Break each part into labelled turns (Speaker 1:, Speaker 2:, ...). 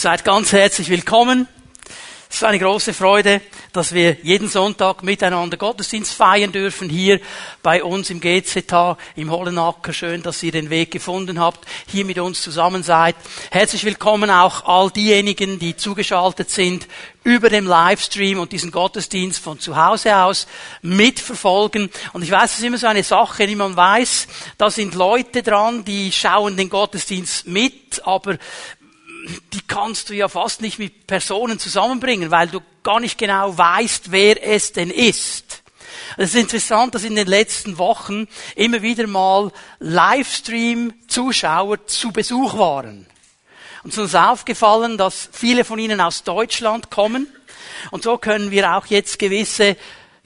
Speaker 1: Seid ganz herzlich willkommen. Es ist eine große Freude, dass wir jeden Sonntag miteinander Gottesdienst feiern dürfen hier bei uns im GZH im Hollenacker. Schön, dass ihr den Weg gefunden habt, hier mit uns zusammen seid. Herzlich willkommen auch all diejenigen, die zugeschaltet sind über dem Livestream und diesen Gottesdienst von zu Hause aus mitverfolgen. Und ich weiß, es ist immer so eine Sache, die man weiß, da sind Leute dran, die schauen den Gottesdienst mit, aber die kannst du ja fast nicht mit Personen zusammenbringen, weil du gar nicht genau weißt, wer es denn ist. Es ist interessant, dass in den letzten Wochen immer wieder mal Livestream-Zuschauer zu Besuch waren. Und es ist uns aufgefallen, dass viele von ihnen aus Deutschland kommen. Und so können wir auch jetzt gewisse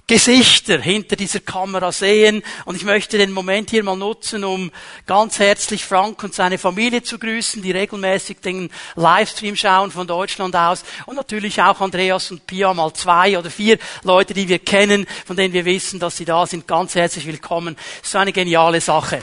Speaker 1: Gesichter hinter dieser Kamera sehen. Und ich möchte den Moment hier mal nutzen, um ganz herzlich Frank und seine Familie zu grüßen, die regelmäßig den Livestream schauen von Deutschland aus. Und natürlich auch Andreas und Pia, mal zwei oder vier Leute, die wir kennen, von denen wir wissen, dass sie da sind. Ganz herzlich willkommen. Das ist eine geniale Sache.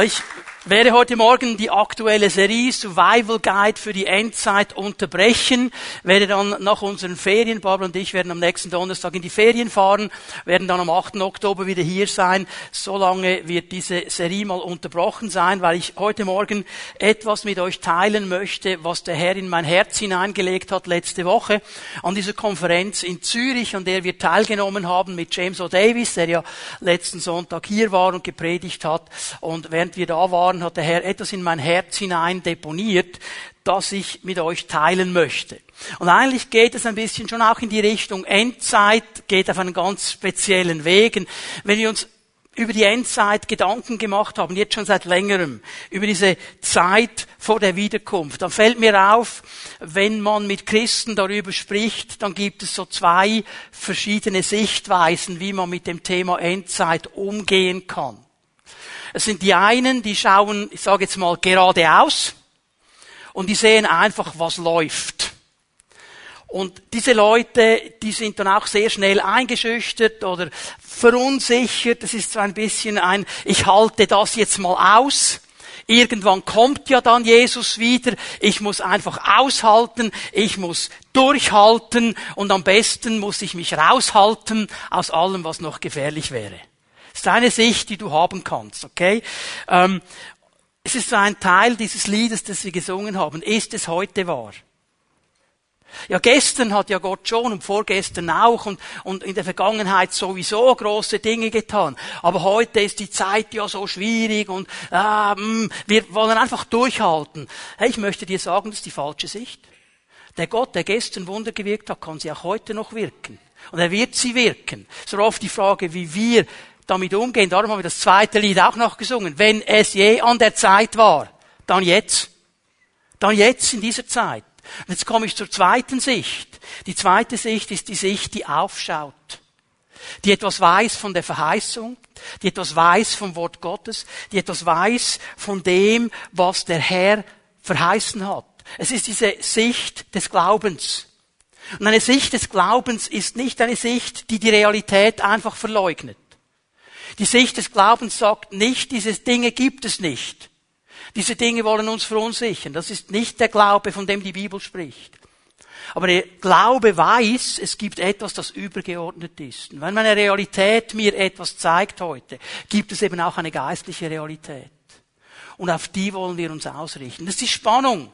Speaker 1: Ich werde heute Morgen die aktuelle Serie Survival Guide für die Endzeit unterbrechen, werde dann nach unseren Ferien, Barbara und ich werden am nächsten Donnerstag in die Ferien fahren, werden dann am 8. Oktober wieder hier sein. So lange wird diese Serie mal unterbrochen sein, weil ich heute Morgen etwas mit euch teilen möchte, was der Herr in mein Herz hineingelegt hat letzte Woche an dieser Konferenz in Zürich, an der wir teilgenommen haben mit James O. Davis, der ja letzten Sonntag hier war und gepredigt hat. Und während wir da waren, Jahren hat der Herr etwas in mein Herz hinein deponiert, das ich mit euch teilen möchte. Und eigentlich geht es ein bisschen schon auch in die Richtung Endzeit, geht auf einen ganz speziellen Weg. Wenn wir uns über die Endzeit Gedanken gemacht haben, jetzt schon seit längerem, über diese Zeit vor der Wiederkunft, dann fällt mir auf, wenn man mit Christen darüber spricht, dann gibt es so zwei verschiedene Sichtweisen, wie man mit dem Thema Endzeit umgehen kann. Es sind die einen, die schauen, ich sage jetzt mal, geradeaus und die sehen einfach, was läuft. Und diese Leute, die sind dann auch sehr schnell eingeschüchtert oder verunsichert. Das ist so ein bisschen ein, ich halte das jetzt mal aus. Irgendwann kommt ja dann Jesus wieder. Ich muss einfach aushalten. Ich muss durchhalten. Und am besten muss ich mich raushalten aus allem, was noch gefährlich wäre. Ist eine Sicht, die du haben kannst, okay? Ähm, es ist so ein Teil dieses Liedes, das wir gesungen haben. Ist es heute wahr? Ja, gestern hat ja Gott schon und vorgestern auch und, und in der Vergangenheit sowieso große Dinge getan. Aber heute ist die Zeit ja so schwierig und ähm, wir wollen einfach durchhalten. Hey, ich möchte dir sagen, das ist die falsche Sicht. Der Gott, der gestern Wunder gewirkt hat, kann sie auch heute noch wirken. Und er wird sie wirken. So oft die Frage, wie wir damit umgehen. Darum haben wir das zweite Lied auch noch gesungen. Wenn es je an der Zeit war, dann jetzt. Dann jetzt in dieser Zeit. Und jetzt komme ich zur zweiten Sicht. Die zweite Sicht ist die Sicht, die aufschaut. Die etwas weiß von der Verheißung, die etwas weiß vom Wort Gottes, die etwas weiß von dem, was der Herr verheißen hat. Es ist diese Sicht des Glaubens. Und eine Sicht des Glaubens ist nicht eine Sicht, die die Realität einfach verleugnet. Die Sicht des Glaubens sagt nicht, diese Dinge gibt es nicht. Diese Dinge wollen uns verunsichern. Das ist nicht der Glaube, von dem die Bibel spricht. Aber der Glaube weiß, es gibt etwas, das übergeordnet ist. Und wenn meine Realität mir etwas zeigt heute, gibt es eben auch eine geistliche Realität. Und auf die wollen wir uns ausrichten. Das ist die Spannung,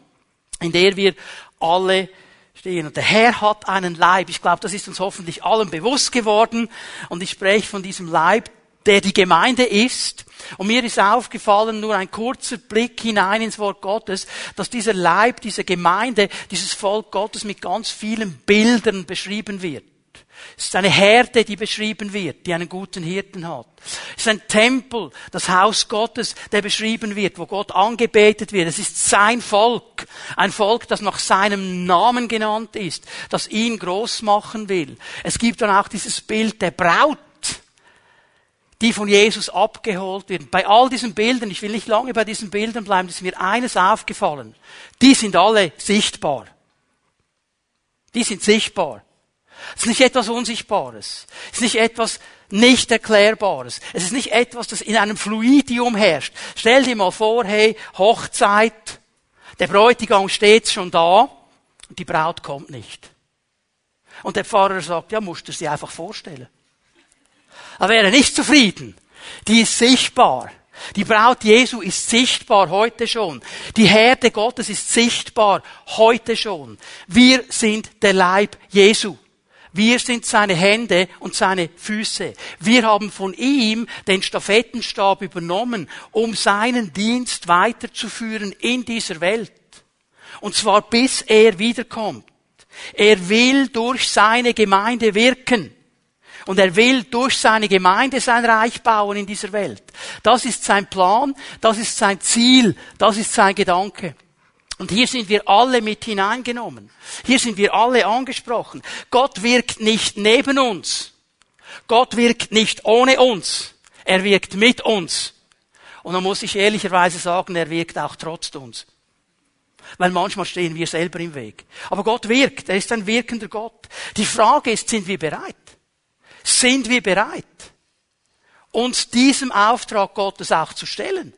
Speaker 1: in der wir alle stehen. Und der Herr hat einen Leib. Ich glaube, das ist uns hoffentlich allen bewusst geworden. Und ich spreche von diesem Leib, der die Gemeinde ist. Und mir ist aufgefallen, nur ein kurzer Blick hinein ins Wort Gottes, dass dieser Leib, diese Gemeinde, dieses Volk Gottes mit ganz vielen Bildern beschrieben wird. Es ist eine Herde, die beschrieben wird, die einen guten Hirten hat. Es ist ein Tempel, das Haus Gottes, der beschrieben wird, wo Gott angebetet wird. Es ist sein Volk, ein Volk, das nach seinem Namen genannt ist, das ihn groß machen will. Es gibt dann auch dieses Bild der Braut, die von Jesus abgeholt werden. Bei all diesen Bildern, ich will nicht lange bei diesen Bildern bleiben, ist mir eines aufgefallen. Die sind alle sichtbar. Die sind sichtbar. Es ist nicht etwas Unsichtbares. Es ist nicht etwas, nicht Erklärbares. Es ist nicht etwas, das in einem Fluidium herrscht. Stell dir mal vor, hey, Hochzeit, der Bräutigam steht schon da und die Braut kommt nicht. Und der Pfarrer sagt, ja, musst du sie einfach vorstellen. Er wäre nicht zufrieden. Die ist sichtbar. Die Braut Jesu ist sichtbar heute schon. Die Herde Gottes ist sichtbar heute schon. Wir sind der Leib Jesu. Wir sind seine Hände und seine Füße. Wir haben von ihm den Stafettenstab übernommen, um seinen Dienst weiterzuführen in dieser Welt. Und zwar bis er wiederkommt. Er will durch seine Gemeinde wirken. Und er will durch seine Gemeinde sein Reich bauen in dieser Welt. Das ist sein Plan, das ist sein Ziel, das ist sein Gedanke. Und hier sind wir alle mit hineingenommen. Hier sind wir alle angesprochen. Gott wirkt nicht neben uns. Gott wirkt nicht ohne uns. Er wirkt mit uns. Und dann muss ich ehrlicherweise sagen, er wirkt auch trotz uns. Weil manchmal stehen wir selber im Weg. Aber Gott wirkt. Er ist ein wirkender Gott. Die Frage ist, sind wir bereit? Sind wir bereit, uns diesem Auftrag Gottes auch zu stellen?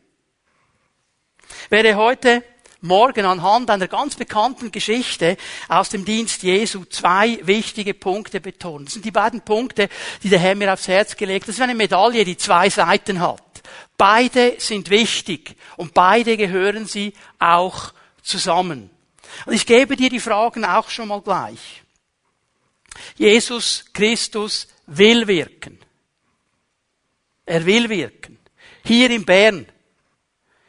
Speaker 1: Werde heute Morgen anhand einer ganz bekannten Geschichte aus dem Dienst Jesu zwei wichtige Punkte betonen. Das sind die beiden Punkte, die der Herr mir aufs Herz gelegt hat. Das ist eine Medaille, die zwei Seiten hat. Beide sind wichtig und beide gehören sie auch zusammen. Und ich gebe dir die Fragen auch schon mal gleich. Jesus Christus will wirken. Er will wirken. Hier in Bern,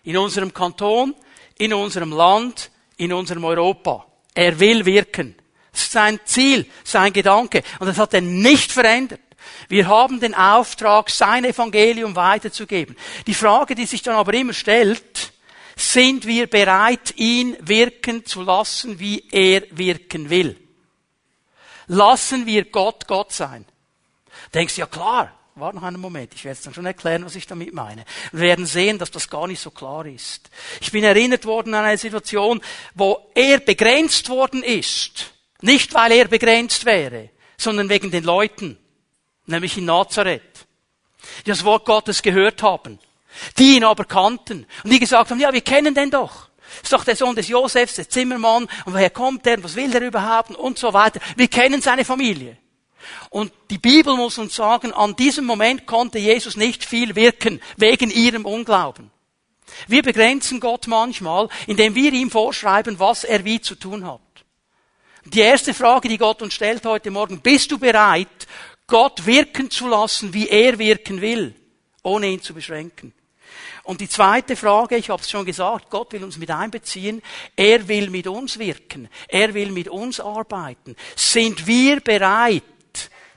Speaker 1: in unserem Kanton, in unserem Land, in unserem Europa. Er will wirken. Das ist sein Ziel, sein Gedanke. Und das hat er nicht verändert. Wir haben den Auftrag, sein Evangelium weiterzugeben. Die Frage, die sich dann aber immer stellt, sind wir bereit, ihn wirken zu lassen, wie er wirken will? Lassen wir Gott Gott sein? Denkst ja klar, warte noch einen Moment, ich werde es dann schon erklären, was ich damit meine. Wir werden sehen, dass das gar nicht so klar ist. Ich bin erinnert worden an eine Situation, wo er begrenzt worden ist. Nicht, weil er begrenzt wäre, sondern wegen den Leuten, nämlich in Nazareth, die das Wort Gottes gehört haben, die ihn aber kannten und die gesagt haben, ja, wir kennen den doch. Ist doch der Sohn des Josefs, der Zimmermann, und woher kommt er, und was will der überhaupt, und so weiter. Wir kennen seine Familie. Und die Bibel muss uns sagen, an diesem Moment konnte Jesus nicht viel wirken, wegen ihrem Unglauben. Wir begrenzen Gott manchmal, indem wir ihm vorschreiben, was er wie zu tun hat. Die erste Frage, die Gott uns stellt heute Morgen, bist du bereit, Gott wirken zu lassen, wie er wirken will, ohne ihn zu beschränken? Und die zweite Frage, ich habe es schon gesagt, Gott will uns mit einbeziehen, er will mit uns wirken, er will mit uns arbeiten. Sind wir bereit,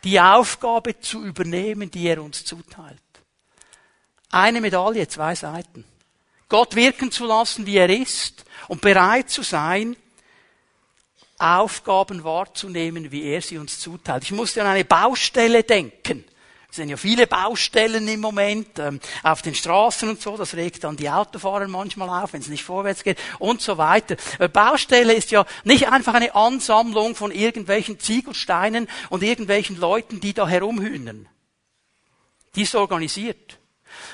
Speaker 1: die Aufgabe zu übernehmen, die er uns zuteilt. Eine Medaille, zwei Seiten. Gott wirken zu lassen, wie er ist, und bereit zu sein, Aufgaben wahrzunehmen, wie er sie uns zuteilt. Ich musste an eine Baustelle denken. Es sind ja viele Baustellen im Moment ähm, auf den Straßen und so. Das regt dann die Autofahrer manchmal auf, wenn es nicht vorwärts geht und so weiter. Äh, Baustelle ist ja nicht einfach eine Ansammlung von irgendwelchen Ziegelsteinen und irgendwelchen Leuten, die da herumhühnen. Die ist organisiert.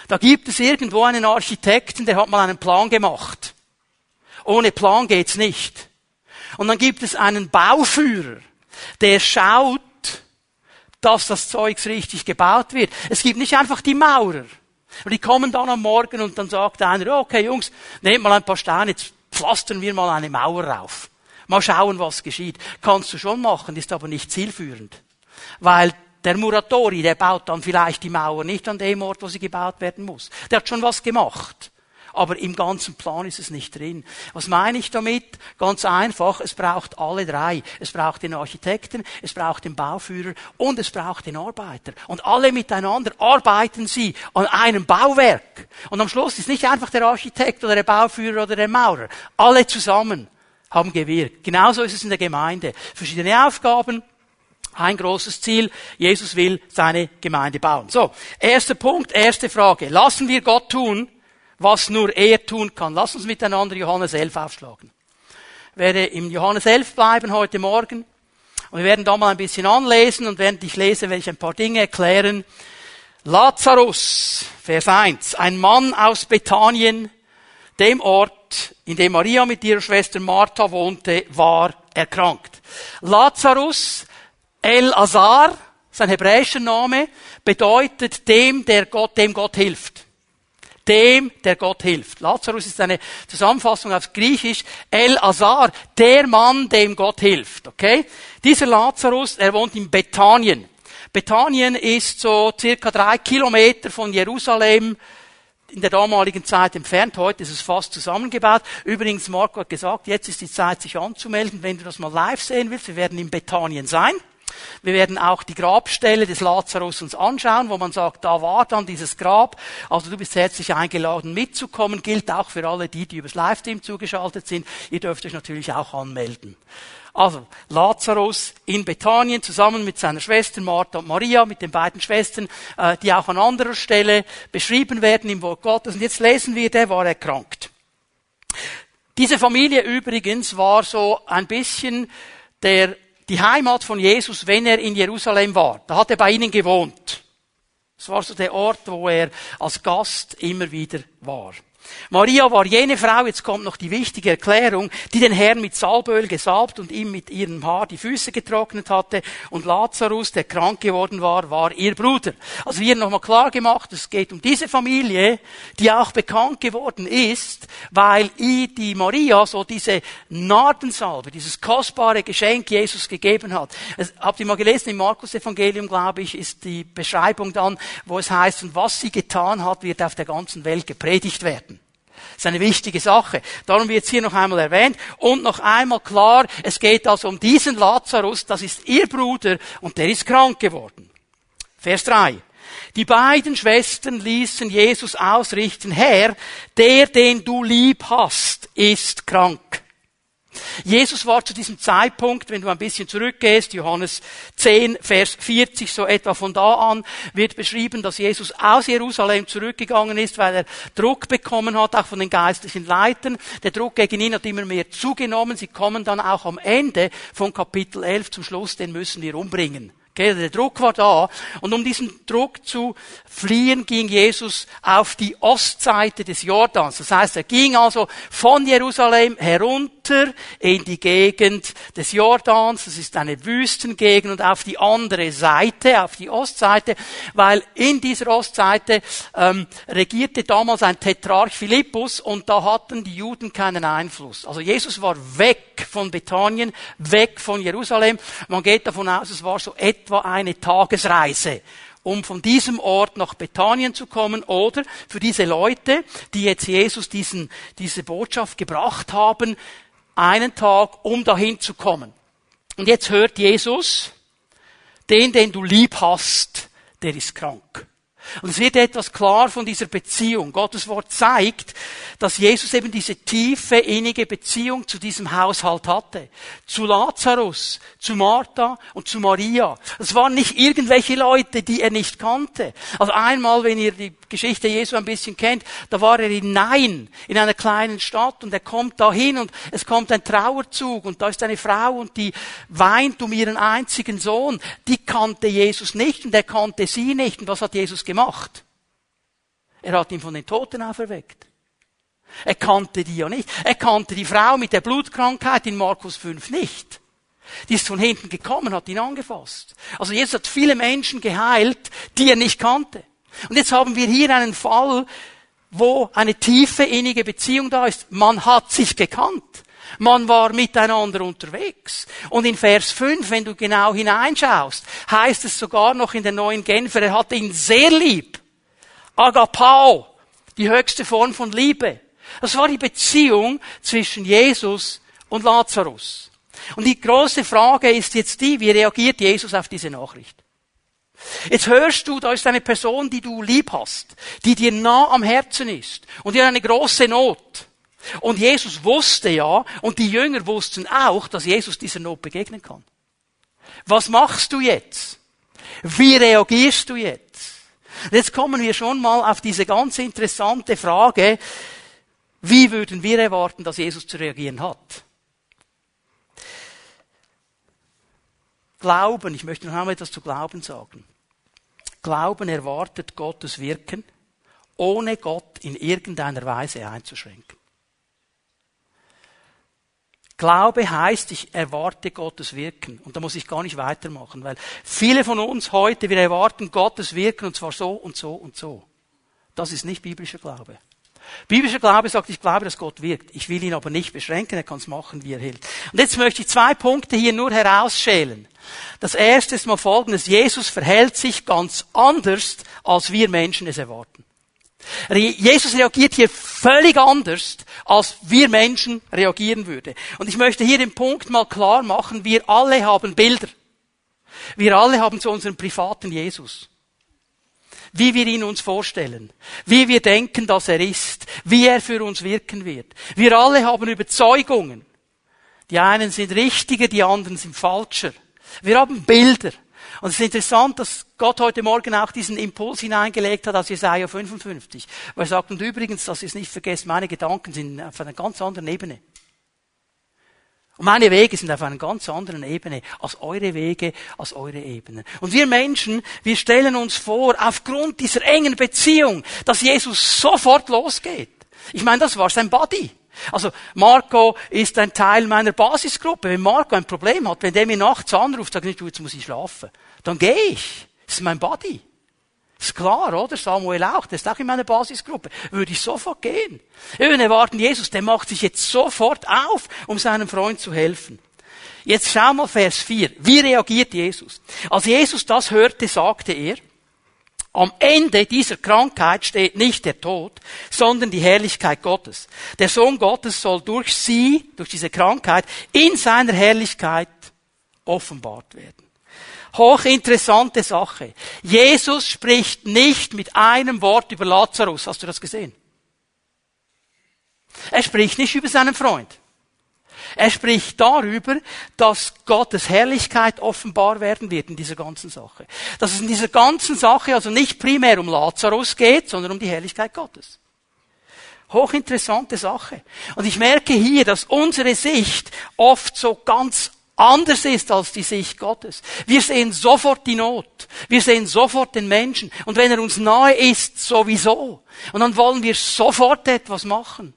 Speaker 1: Da gibt es irgendwo einen Architekten, der hat mal einen Plan gemacht. Ohne Plan geht's nicht. Und dann gibt es einen Bauführer, der schaut, dass das Zeugs richtig gebaut wird. Es gibt nicht einfach die Maurer. Und die kommen dann am Morgen und dann sagt einer, okay Jungs, nehmt mal ein paar Steine, jetzt pflastern wir mal eine Mauer rauf. Mal schauen, was geschieht. Kannst du schon machen, ist aber nicht zielführend. Weil der Muratori, der baut dann vielleicht die Mauer nicht an dem Ort, wo sie gebaut werden muss. Der hat schon was gemacht aber im ganzen Plan ist es nicht drin. Was meine ich damit? Ganz einfach, es braucht alle drei. Es braucht den Architekten, es braucht den Bauführer und es braucht den Arbeiter. Und alle miteinander arbeiten sie an einem Bauwerk. Und am Schluss ist nicht einfach der Architekt oder der Bauführer oder der Maurer. Alle zusammen haben gewirkt. Genauso ist es in der Gemeinde. Verschiedene Aufgaben, ein großes Ziel. Jesus will seine Gemeinde bauen. So, erster Punkt, erste Frage. Lassen wir Gott tun, was nur er tun kann. Lass uns miteinander Johannes 11 aufschlagen. Ich werde im Johannes 11 bleiben heute Morgen. Und wir werden da mal ein bisschen anlesen und während ich lese, werde ich ein paar Dinge erklären. Lazarus, Vers 1, ein Mann aus Bethanien, dem Ort, in dem Maria mit ihrer Schwester Martha wohnte, war erkrankt. Lazarus, El Azar, sein hebräischer Name, bedeutet dem, der Gott, dem Gott hilft. Dem, der Gott hilft. Lazarus ist eine Zusammenfassung auf Griechisch. El Azar, der Mann, dem Gott hilft. Okay? Dieser Lazarus, er wohnt in Bethanien. Bethanien ist so circa drei Kilometer von Jerusalem in der damaligen Zeit entfernt. Heute ist es fast zusammengebaut. Übrigens, Marco hat gesagt, jetzt ist die Zeit, sich anzumelden, wenn du das mal live sehen willst. Wir werden in Bethanien sein. Wir werden auch die Grabstelle des Lazarus uns anschauen, wo man sagt, da war dann dieses Grab. Also du bist herzlich eingeladen mitzukommen. Gilt auch für alle die, die übers Livestream zugeschaltet sind. Ihr dürft euch natürlich auch anmelden. Also Lazarus in Bethanien zusammen mit seiner Schwester Martha und Maria, mit den beiden Schwestern, äh, die auch an anderer Stelle beschrieben werden im Wort Gottes. Und jetzt lesen wir, der war erkrankt. Diese Familie übrigens war so ein bisschen der die Heimat von Jesus, wenn er in Jerusalem war. Da hat er bei ihnen gewohnt. Das war so der Ort, wo er als Gast immer wieder war. Maria war jene Frau, jetzt kommt noch die wichtige Erklärung, die den Herrn mit Salböl gesalbt und ihm mit ihrem Haar die Füße getrocknet hatte. Und Lazarus, der krank geworden war, war ihr Bruder. Also hier nochmal klar gemacht, es geht um diese Familie, die auch bekannt geworden ist, weil die Maria so diese Nardensalbe, dieses kostbare Geschenk Jesus gegeben hat. Habt ihr mal gelesen, im Markus Evangelium, glaube ich, ist die Beschreibung dann, wo es heißt, und was sie getan hat, wird auf der ganzen Welt gepredigt werden. Das ist eine wichtige Sache. Darum wird es hier noch einmal erwähnt. Und noch einmal klar, es geht also um diesen Lazarus, das ist ihr Bruder und der ist krank geworden. Vers 3. Die beiden Schwestern ließen Jesus ausrichten, Herr, der, den du lieb hast, ist krank. Jesus war zu diesem Zeitpunkt, wenn du ein bisschen zurückgehst, Johannes 10, Vers 40, so etwa von da an, wird beschrieben, dass Jesus aus Jerusalem zurückgegangen ist, weil er Druck bekommen hat, auch von den geistlichen Leitern. Der Druck gegen ihn hat immer mehr zugenommen. Sie kommen dann auch am Ende von Kapitel 11 zum Schluss, den müssen wir umbringen. Okay, der Druck war da. Und um diesen Druck zu fliehen, ging Jesus auf die Ostseite des Jordans. Das heißt, er ging also von Jerusalem herunter in die Gegend des Jordans. Das ist eine Wüstengegend und auf die andere Seite, auf die Ostseite, weil in dieser Ostseite ähm, regierte damals ein Tetrarch Philippus und da hatten die Juden keinen Einfluss. Also Jesus war weg von Bethanien, weg von Jerusalem. Man geht davon aus, es war so etwa eine Tagesreise um von diesem Ort nach Bethanien zu kommen oder für diese Leute, die jetzt Jesus diesen, diese Botschaft gebracht haben, einen Tag, um dahin zu kommen. Und jetzt hört Jesus, den, den du lieb hast, der ist krank. Und es wird etwas klar von dieser Beziehung. Gottes Wort zeigt, dass Jesus eben diese tiefe, innige Beziehung zu diesem Haushalt hatte. Zu Lazarus, zu Martha und zu Maria. Es waren nicht irgendwelche Leute, die er nicht kannte. Also einmal, wenn ihr die Geschichte Jesu ein bisschen kennt, da war er in Nein, in einer kleinen Stadt und er kommt dahin und es kommt ein Trauerzug und da ist eine Frau und die weint um ihren einzigen Sohn. Die kannte Jesus nicht und er kannte sie nicht. Und was hat Jesus gemacht? Er hat ihn von den Toten auferweckt. Er kannte die ja nicht. Er kannte die Frau mit der Blutkrankheit in Markus 5 nicht. Die ist von hinten gekommen, hat ihn angefasst. Also Jesus hat viele Menschen geheilt, die er nicht kannte. Und jetzt haben wir hier einen Fall, wo eine tiefe innige Beziehung da ist. Man hat sich gekannt. Man war miteinander unterwegs. Und in Vers 5, wenn du genau hineinschaust, heißt es sogar noch in der neuen Genfer, er hatte ihn sehr lieb. Agapao, die höchste Form von Liebe. Das war die Beziehung zwischen Jesus und Lazarus. Und die große Frage ist jetzt die, wie reagiert Jesus auf diese Nachricht? Jetzt hörst du, da ist eine Person, die du lieb hast, die dir nah am Herzen ist und die hat eine große Not. Und Jesus wusste ja, und die Jünger wussten auch, dass Jesus dieser Not begegnen kann. Was machst du jetzt? Wie reagierst du jetzt? Jetzt kommen wir schon mal auf diese ganz interessante Frage, wie würden wir erwarten, dass Jesus zu reagieren hat? Glauben, ich möchte noch einmal etwas zu Glauben sagen. Glauben erwartet Gottes Wirken, ohne Gott in irgendeiner Weise einzuschränken. Glaube heißt, ich erwarte Gottes Wirken. Und da muss ich gar nicht weitermachen, weil viele von uns heute, wir erwarten Gottes Wirken und zwar so und so und so. Das ist nicht biblischer Glaube. Biblischer Glaube sagt, ich glaube, dass Gott wirkt. Ich will ihn aber nicht beschränken, er kann es machen, wie er will. Und jetzt möchte ich zwei Punkte hier nur herausschälen. Das erste ist mal folgendes. Jesus verhält sich ganz anders, als wir Menschen es erwarten. Jesus reagiert hier völlig anders, als wir Menschen reagieren würden. Und ich möchte hier den Punkt mal klar machen, wir alle haben Bilder. Wir alle haben zu unserem privaten Jesus. Wie wir ihn uns vorstellen. Wie wir denken, dass er ist. Wie er für uns wirken wird. Wir alle haben Überzeugungen. Die einen sind richtiger, die anderen sind falscher. Wir haben Bilder. Und es ist interessant, dass Gott heute Morgen auch diesen Impuls hineingelegt hat aus Jesaja 55. Wo er sagt, und übrigens, dass ihr es nicht vergesst, meine Gedanken sind auf einer ganz anderen Ebene. Und meine Wege sind auf einer ganz anderen Ebene als eure Wege, als eure Ebenen. Und wir Menschen, wir stellen uns vor, aufgrund dieser engen Beziehung, dass Jesus sofort losgeht. Ich meine, das war sein Body. Also Marco ist ein Teil meiner Basisgruppe. Wenn Marco ein Problem hat, wenn der mir nachts anruft, sagt nicht, du, jetzt muss ich schlafen, dann gehe ich. Das ist mein Body. Ist klar, oder? Samuel auch, der ist auch in meiner Basisgruppe. Würde ich sofort gehen. Wir erwarten Jesus, der macht sich jetzt sofort auf, um seinem Freund zu helfen. Jetzt schau mal Vers 4. Wie reagiert Jesus? Als Jesus das hörte, sagte er, am Ende dieser Krankheit steht nicht der Tod, sondern die Herrlichkeit Gottes. Der Sohn Gottes soll durch sie, durch diese Krankheit, in seiner Herrlichkeit offenbart werden. Hochinteressante Sache. Jesus spricht nicht mit einem Wort über Lazarus. Hast du das gesehen? Er spricht nicht über seinen Freund. Er spricht darüber, dass Gottes Herrlichkeit offenbar werden wird in dieser ganzen Sache. Dass es in dieser ganzen Sache also nicht primär um Lazarus geht, sondern um die Herrlichkeit Gottes. Hochinteressante Sache. Und ich merke hier, dass unsere Sicht oft so ganz anders ist als die Sicht Gottes. Wir sehen sofort die Not. Wir sehen sofort den Menschen. Und wenn er uns nahe ist, sowieso. Und dann wollen wir sofort etwas machen.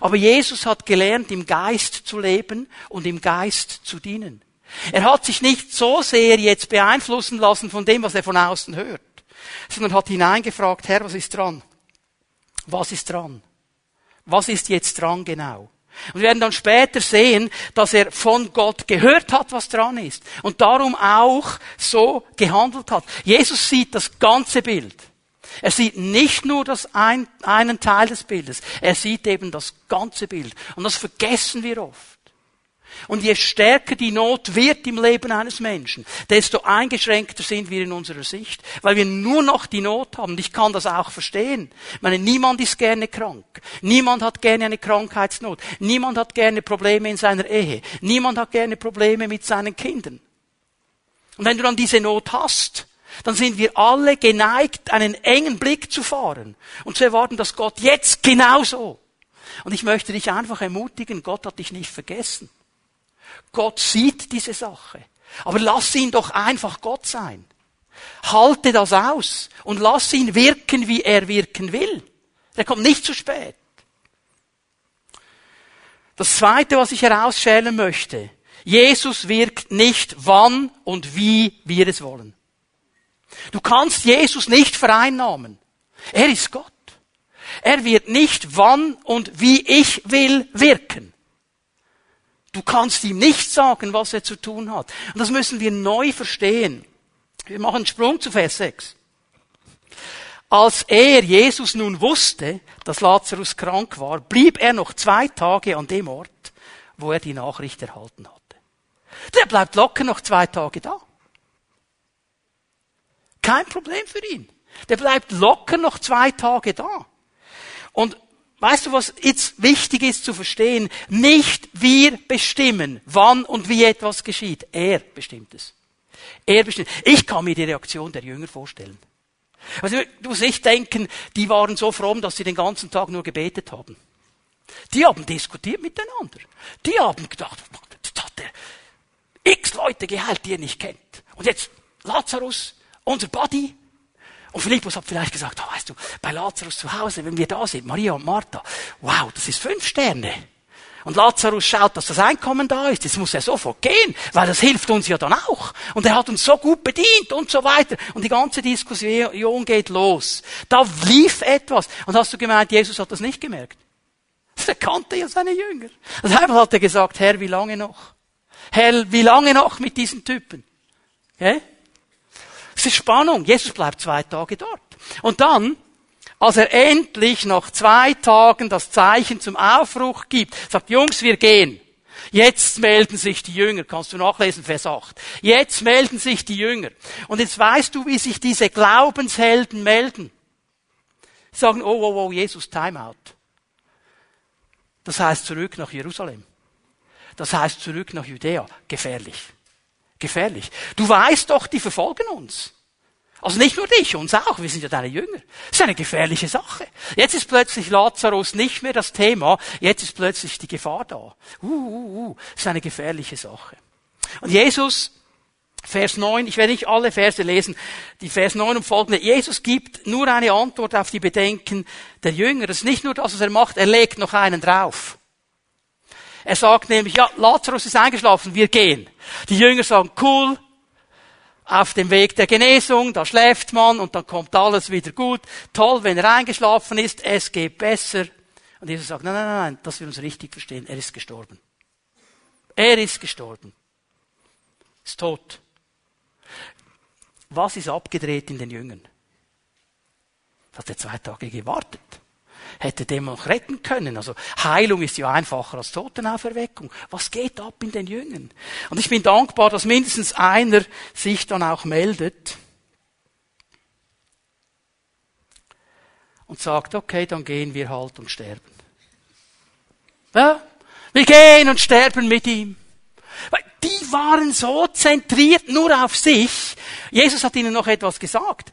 Speaker 1: Aber Jesus hat gelernt, im Geist zu leben und im Geist zu dienen. Er hat sich nicht so sehr jetzt beeinflussen lassen von dem, was er von außen hört, sondern hat hineingefragt, Herr, was ist dran? Was ist dran? Was ist jetzt dran genau? Und wir werden dann später sehen, dass er von Gott gehört hat, was dran ist. Und darum auch so gehandelt hat. Jesus sieht das ganze Bild. Er sieht nicht nur das ein, einen Teil des Bildes, er sieht eben das ganze Bild. Und das vergessen wir oft. Und je stärker die Not wird im Leben eines Menschen, desto eingeschränkter sind wir in unserer Sicht, weil wir nur noch die Not haben. Und ich kann das auch verstehen. Ich meine, niemand ist gerne krank. Niemand hat gerne eine Krankheitsnot. Niemand hat gerne Probleme in seiner Ehe. Niemand hat gerne Probleme mit seinen Kindern. Und wenn du dann diese Not hast, dann sind wir alle geneigt, einen engen Blick zu fahren und zu erwarten, dass Gott jetzt genauso. Und ich möchte dich einfach ermutigen, Gott hat dich nicht vergessen. Gott sieht diese Sache. Aber lass ihn doch einfach Gott sein. Halte das aus und lass ihn wirken, wie er wirken will. Er kommt nicht zu spät. Das zweite, was ich herausschälen möchte, Jesus wirkt nicht wann und wie wir es wollen. Du kannst Jesus nicht vereinnahmen. Er ist Gott. Er wird nicht wann und wie ich will wirken. Du kannst ihm nicht sagen, was er zu tun hat. Und das müssen wir neu verstehen. Wir machen einen Sprung zu Vers 6. Als er, Jesus, nun wusste, dass Lazarus krank war, blieb er noch zwei Tage an dem Ort, wo er die Nachricht erhalten hatte. Der bleibt locker noch zwei Tage da. Kein Problem für ihn. Der bleibt locker noch zwei Tage da. Und weißt du, was jetzt wichtig ist zu verstehen? Nicht wir bestimmen, wann und wie etwas geschieht. Er bestimmt es. Er bestimmt. Ich kann mir die Reaktion der Jünger vorstellen. Also, du musst nicht denken, die waren so fromm, dass sie den ganzen Tag nur gebetet haben. Die haben diskutiert miteinander. Die haben gedacht, jetzt hat er x Leute geheilt, die er nicht kennt. Und jetzt Lazarus, unser Buddy, Und Philippus hat vielleicht gesagt, oh, weißt du, bei Lazarus zu Hause, wenn wir da sind, Maria und Martha, wow, das ist fünf Sterne. Und Lazarus schaut, dass das Einkommen da ist. Jetzt muss er sofort gehen, weil das hilft uns ja dann auch. Und er hat uns so gut bedient und so weiter. Und die ganze Diskussion geht los. Da lief etwas. Und hast du gemeint, Jesus hat das nicht gemerkt? Er kannte ja seine Jünger. Deshalb hat er gesagt, Herr, wie lange noch? Herr, wie lange noch mit diesen Typen? Okay? Ist Spannung. Jesus bleibt zwei Tage dort. Und dann, als er endlich nach zwei Tagen das Zeichen zum Aufbruch gibt, sagt, Jungs, wir gehen. Jetzt melden sich die Jünger, kannst du nachlesen, Vers 8. Jetzt melden sich die Jünger. Und jetzt weißt du, wie sich diese Glaubenshelden melden. Sie sagen, oh, oh, oh, Jesus, Timeout. Das heißt zurück nach Jerusalem. Das heißt zurück nach Judäa. Gefährlich. Gefährlich. Du weißt doch, die verfolgen uns. Also nicht nur dich, uns auch. Wir sind ja deine Jünger. Das ist eine gefährliche Sache. Jetzt ist plötzlich Lazarus nicht mehr das Thema. Jetzt ist plötzlich die Gefahr da. Uh, uh, uh. Das ist eine gefährliche Sache. Und Jesus, Vers 9, ich werde nicht alle Verse lesen, die Vers 9 und folgende. Jesus gibt nur eine Antwort auf die Bedenken der Jünger. Das ist nicht nur das, was er macht, er legt noch einen drauf. Er sagt nämlich, ja, Lazarus ist eingeschlafen, wir gehen. Die Jünger sagen, cool, auf dem Weg der Genesung, da schläft man und dann kommt alles wieder gut. Toll, wenn er eingeschlafen ist, es geht besser. Und Jesus sagt, nein, nein, nein, dass wir uns richtig verstehen, er ist gestorben. Er ist gestorben. Ist tot. Was ist abgedreht in den Jüngern? Hat er zwei Tage gewartet hätte dem noch retten können. Also Heilung ist ja einfacher als Totenauferweckung. Was geht ab in den Jüngern? Und ich bin dankbar, dass mindestens einer sich dann auch meldet und sagt, okay, dann gehen wir halt und sterben. Ja? Wir gehen und sterben mit ihm. Die waren so zentriert nur auf sich. Jesus hat ihnen noch etwas gesagt.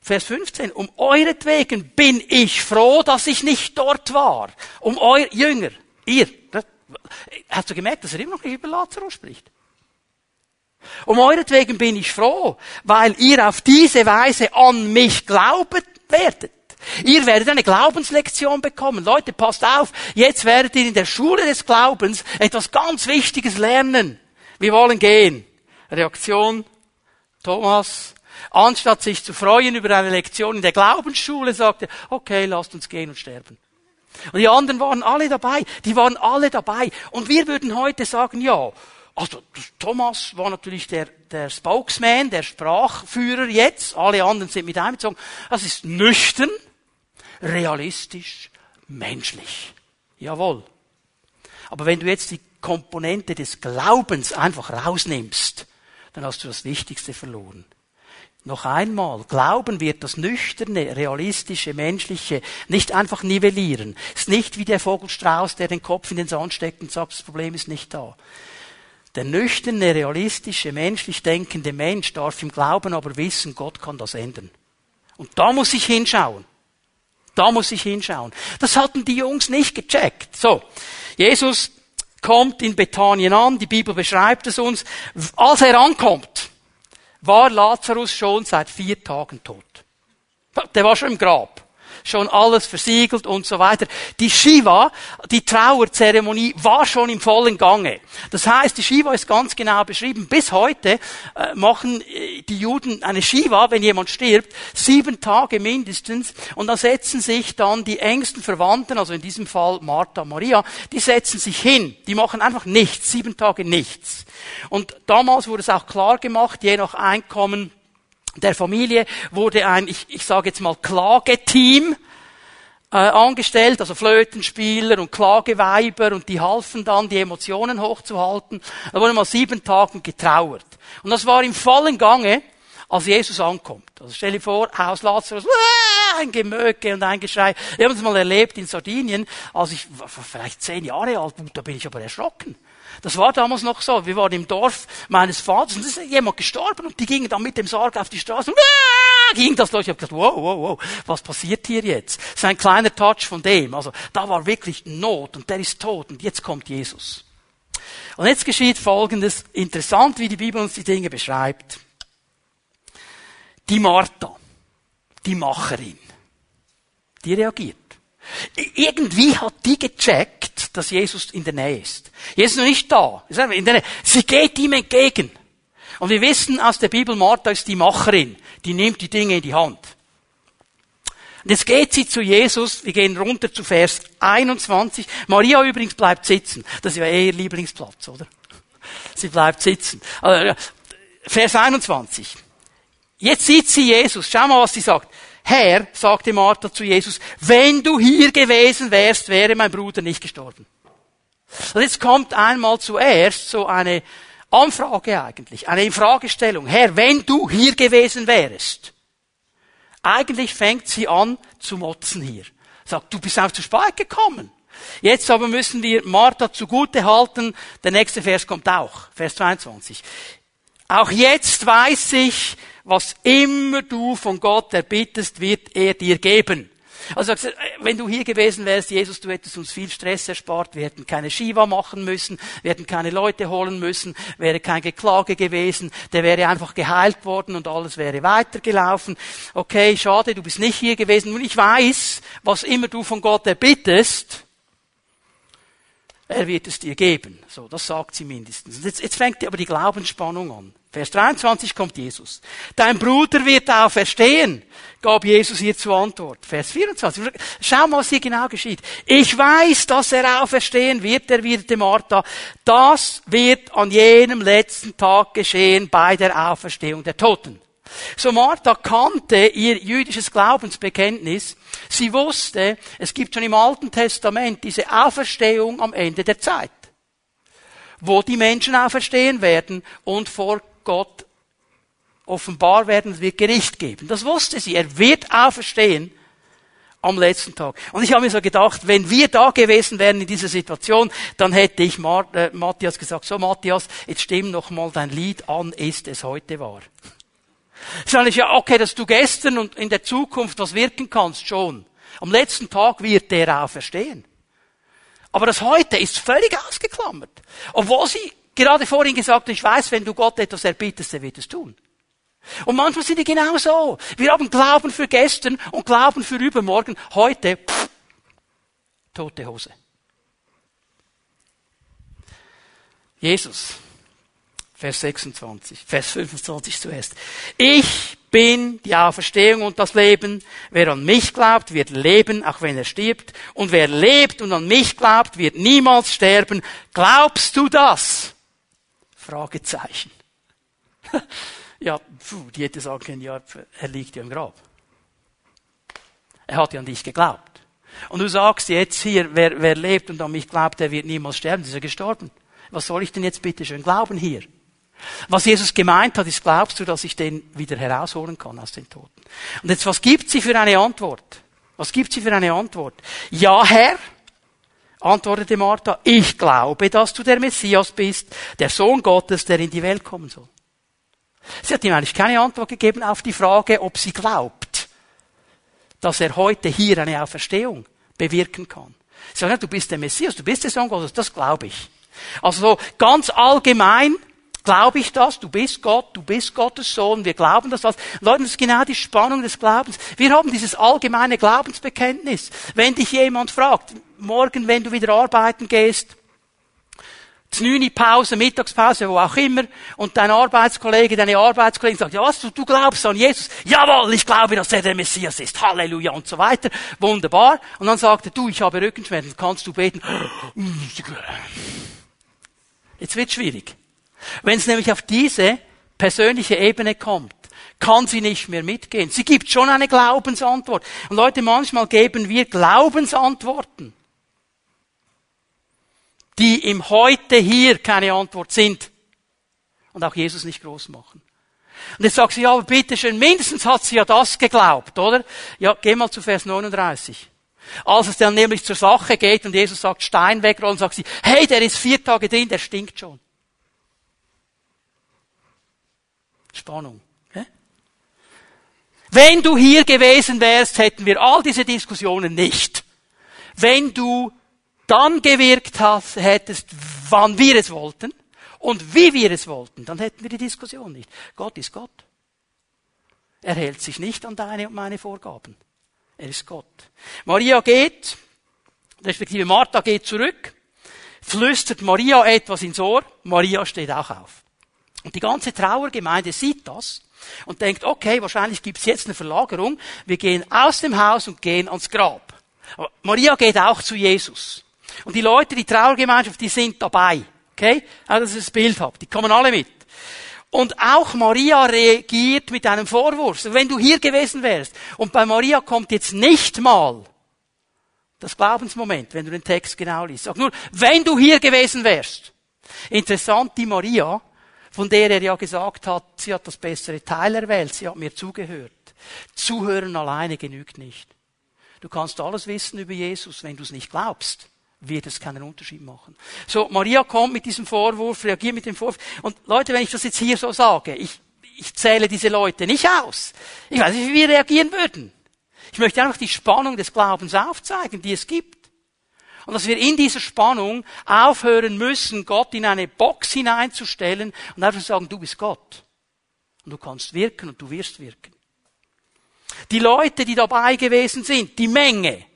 Speaker 1: Vers 15. Um euretwegen bin ich froh, dass ich nicht dort war. Um euer Jünger, ihr. Hast du gemerkt, dass er immer noch nicht über Lazarus spricht? Um euretwegen bin ich froh, weil ihr auf diese Weise an mich glauben werdet. Ihr werdet eine Glaubenslektion bekommen. Leute, passt auf, jetzt werdet ihr in der Schule des Glaubens etwas ganz Wichtiges lernen. Wir wollen gehen. Reaktion, Thomas, Anstatt sich zu freuen über eine Lektion in der Glaubensschule, sagte okay, lasst uns gehen und sterben. Und die anderen waren alle dabei. Die waren alle dabei. Und wir würden heute sagen, ja, also Thomas war natürlich der, der Spokesman, der Sprachführer jetzt. Alle anderen sind mit einbezogen. Das ist nüchtern, realistisch, menschlich. Jawohl. Aber wenn du jetzt die Komponente des Glaubens einfach rausnimmst, dann hast du das Wichtigste verloren. Noch einmal, Glauben wird das nüchterne, realistische, menschliche nicht einfach nivellieren. Ist nicht wie der Vogelstrauß, der den Kopf in den Sand steckt und sagt, das Problem ist nicht da. Der nüchterne, realistische, menschlich denkende Mensch darf im Glauben aber wissen, Gott kann das ändern. Und da muss ich hinschauen. Da muss ich hinschauen. Das hatten die Jungs nicht gecheckt. So. Jesus kommt in Bethanien an, die Bibel beschreibt es uns. Als er ankommt, war Lazarus schon seit vier Tagen tot. Der war schon im Grab. Schon alles versiegelt und so weiter. Die Shiva, die Trauerzeremonie, war schon im vollen Gange. Das heißt, die Shiva ist ganz genau beschrieben. Bis heute äh, machen äh, die Juden eine Shiva, wenn jemand stirbt, sieben Tage mindestens. Und dann setzen sich dann die engsten Verwandten, also in diesem Fall Martha, Maria, die setzen sich hin. Die machen einfach nichts, sieben Tage nichts. Und damals wurde es auch klar gemacht, je nach Einkommen der Familie wurde ein, ich, ich sage jetzt mal, Klageteam äh, angestellt, also Flötenspieler und Klageweiber und die halfen dann, die Emotionen hochzuhalten. Da wurde mal sieben Tagen getrauert. Und das war im vollen Gange, als Jesus ankommt. Also stell dir vor, Haus Lazarus, ein Gemöke und ein Geschrei. Wir haben es mal erlebt in Sardinien, als ich vielleicht zehn Jahre alt war, da bin ich aber erschrocken. Das war damals noch so. Wir waren im Dorf meines Vaters und es ist jemand gestorben und die gingen dann mit dem Sarg auf die Straße und ah, ging das durch. Ich habe gedacht, wow, wow, wow, was passiert hier jetzt? Das ist ein kleiner Touch von dem. Also da war wirklich Not und der ist tot und jetzt kommt Jesus. Und jetzt geschieht Folgendes. Interessant, wie die Bibel uns die Dinge beschreibt. Die Martha. die Macherin. Die reagiert. Irgendwie hat die gecheckt, dass Jesus in der Nähe ist. Jesus ist noch nicht da. Sie geht ihm entgegen. Und wir wissen aus der Bibel, Martha ist die Macherin. Die nimmt die Dinge in die Hand. Und jetzt geht sie zu Jesus. Wir gehen runter zu Vers 21. Maria übrigens bleibt sitzen. Das ist ja eh ihr Lieblingsplatz, oder? Sie bleibt sitzen. Also, Vers 21. Jetzt sieht sie Jesus. Schau mal, was sie sagt. Herr, sagte Martha zu Jesus, wenn du hier gewesen wärst, wäre mein Bruder nicht gestorben. Und jetzt kommt einmal zuerst so eine Anfrage eigentlich, eine Infragestellung. Herr, wenn du hier gewesen wärst. Eigentlich fängt sie an zu motzen hier. Sagt, du bist auch zu spät gekommen. Jetzt aber müssen wir Martha zugute halten. Der nächste Vers kommt auch. Vers 22. Auch jetzt weiß ich, was immer du von Gott erbittest, wird er dir geben. Also wenn du hier gewesen wärst, Jesus, du hättest uns viel Stress erspart, wir hätten keine Shiva machen müssen, wir hätten keine Leute holen müssen, wäre kein Geklage gewesen, der wäre einfach geheilt worden und alles wäre weitergelaufen. Okay, schade, du bist nicht hier gewesen. Und ich weiß, was immer du von Gott erbittest, er wird es dir geben. So, das sagt sie mindestens. Jetzt, jetzt fängt aber die Glaubensspannung an. Vers 23 kommt Jesus. Dein Bruder wird auferstehen, gab Jesus ihr zur Antwort. Vers 24. Schau mal, was hier genau geschieht. Ich weiß, dass er auferstehen wird, erwiderte Martha. Das wird an jenem letzten Tag geschehen bei der Auferstehung der Toten. So Martha kannte ihr jüdisches Glaubensbekenntnis. Sie wusste, es gibt schon im Alten Testament diese Auferstehung am Ende der Zeit, wo die Menschen auferstehen werden und vor Gott offenbar werden, es wird Gericht geben. Das wusste sie. Er wird auferstehen am letzten Tag. Und ich habe mir so gedacht, wenn wir da gewesen wären in dieser Situation, dann hätte ich äh, Matthias gesagt, so Matthias, jetzt stimm noch mal dein Lied an, ist es heute wahr. Sag ich, ja, okay, dass du gestern und in der Zukunft was wirken kannst, schon. Am letzten Tag wird der auferstehen. Aber das heute ist völlig ausgeklammert. Obwohl sie gerade vorhin gesagt hat, ich weiß, wenn du Gott etwas erbittest, er wird es tun. Und manchmal sind die genau so. Wir haben Glauben für gestern und Glauben für übermorgen. Heute, pff, tote Hose. Jesus Vers 26, Vers 25 zuerst. Ich bin die Auferstehung und das Leben. Wer an mich glaubt, wird leben, auch wenn er stirbt. Und wer lebt und an mich glaubt, wird niemals sterben. Glaubst du das? Fragezeichen. ja, puh, die hätte sagen können, ja, er liegt ja im Grab. Er hat ja an dich geglaubt. Und du sagst jetzt hier, wer, wer lebt und an mich glaubt, der wird niemals sterben, ist er gestorben. Was soll ich denn jetzt bitte schön glauben hier? Was Jesus gemeint hat, ist, glaubst du, dass ich den wieder herausholen kann aus den Toten? Und jetzt, was gibt sie für eine Antwort? Was gibt sie für eine Antwort? Ja, Herr, antwortete Martha, ich glaube, dass du der Messias bist, der Sohn Gottes, der in die Welt kommen soll. Sie hat ihm eigentlich keine Antwort gegeben auf die Frage, ob sie glaubt, dass er heute hier eine Auferstehung bewirken kann. Sie sagt, du bist der Messias, du bist der Sohn Gottes, das glaube ich. Also so ganz allgemein Glaube ich das? Du bist Gott, du bist Gottes Sohn, wir glauben das. Leute, das ist genau die Spannung des Glaubens. Wir haben dieses allgemeine Glaubensbekenntnis. Wenn dich jemand fragt, morgen, wenn du wieder arbeiten gehst, Znüni Pause, Mittagspause, wo auch immer, und dein Arbeitskollege, deine Arbeitskollegin sagt, ja was, du, du glaubst an Jesus? Jawohl, ich glaube, dass er der Messias ist. Halleluja und so weiter. Wunderbar. Und dann sagt er, du, ich habe Rückenschmerzen, kannst du beten? Jetzt wird schwierig. Wenn es nämlich auf diese persönliche Ebene kommt, kann sie nicht mehr mitgehen. Sie gibt schon eine Glaubensantwort. Und Leute, manchmal geben wir Glaubensantworten, die im Heute hier keine Antwort sind und auch Jesus nicht groß machen. Und jetzt sagt sie, ja, aber bitteschön, mindestens hat sie ja das geglaubt, oder? Ja, geh mal zu Vers 39. Als es dann nämlich zur Sache geht und Jesus sagt, Stein wegrollen, sagt sie, hey, der ist vier Tage drin, der stinkt schon. Spannung. Okay? Wenn du hier gewesen wärst, hätten wir all diese Diskussionen nicht. Wenn du dann gewirkt hast, hättest, wann wir es wollten und wie wir es wollten, dann hätten wir die Diskussion nicht. Gott ist Gott. Er hält sich nicht an deine und meine Vorgaben. Er ist Gott. Maria geht, respektive Martha geht zurück, flüstert Maria etwas ins Ohr, Maria steht auch auf. Und die ganze Trauergemeinde sieht das und denkt, okay, wahrscheinlich gibt's jetzt eine Verlagerung, wir gehen aus dem Haus und gehen ans Grab. Aber Maria geht auch zu Jesus. Und die Leute, die Trauergemeinschaft, die sind dabei. Okay? Also, dass ihr das Bild habt. Die kommen alle mit. Und auch Maria reagiert mit einem Vorwurf. Wenn du hier gewesen wärst, und bei Maria kommt jetzt nicht mal das Glaubensmoment, wenn du den Text genau liest. Sag nur, wenn du hier gewesen wärst. Interessant, die Maria, von der er ja gesagt hat, sie hat das bessere Teil erwählt, sie hat mir zugehört. Zuhören alleine genügt nicht. Du kannst alles wissen über Jesus, wenn du es nicht glaubst wird es keinen Unterschied machen. So, Maria kommt mit diesem Vorwurf, reagiert mit dem Vorwurf. Und Leute, wenn ich das jetzt hier so sage, ich, ich zähle diese Leute nicht aus. Ich weiß nicht, wie wir reagieren würden. Ich möchte einfach die Spannung des Glaubens aufzeigen, die es gibt. Und dass wir in dieser Spannung aufhören müssen, Gott in eine Box hineinzustellen und einfach sagen, du bist Gott. Und du kannst wirken und du wirst wirken. Die Leute, die dabei gewesen sind, die Menge,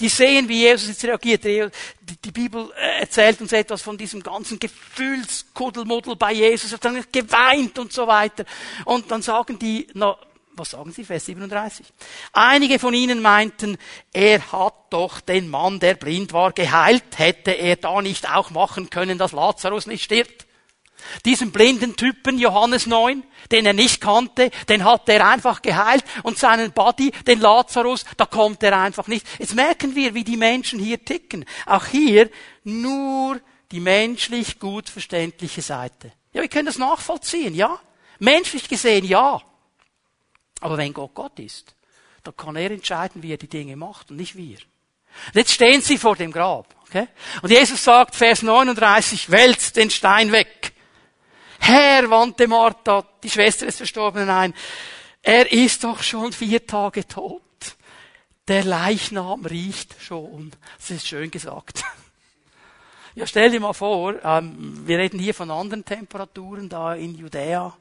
Speaker 1: die sehen, wie Jesus jetzt reagiert. Die Bibel äh, erzählt uns etwas von diesem ganzen Gefühlskuddelmuddel bei Jesus. Er hat dann geweint und so weiter. Und dann sagen die, was sagen sie, Vers 37? Einige von ihnen meinten, er hat doch den Mann, der blind war, geheilt. Hätte er da nicht auch machen können, dass Lazarus nicht stirbt? Diesen blinden Typen, Johannes 9, den er nicht kannte, den hat er einfach geheilt und seinen Buddy, den Lazarus, da kommt er einfach nicht. Jetzt merken wir, wie die Menschen hier ticken. Auch hier nur die menschlich gut verständliche Seite. Ja, wir können das nachvollziehen, ja. Menschlich gesehen, ja. Aber wenn Gott Gott ist, dann kann er entscheiden, wie er die Dinge macht und nicht wir. Und jetzt stehen sie vor dem Grab. Okay? Und Jesus sagt, Vers 39, wälzt den Stein weg. Herr, wandte Martha, die Schwester des Verstorbenen ein, er ist doch schon vier Tage tot. Der Leichnam riecht schon. Das ist schön gesagt. Ja, stell dir mal vor, ähm, wir reden hier von anderen Temperaturen da in Judäa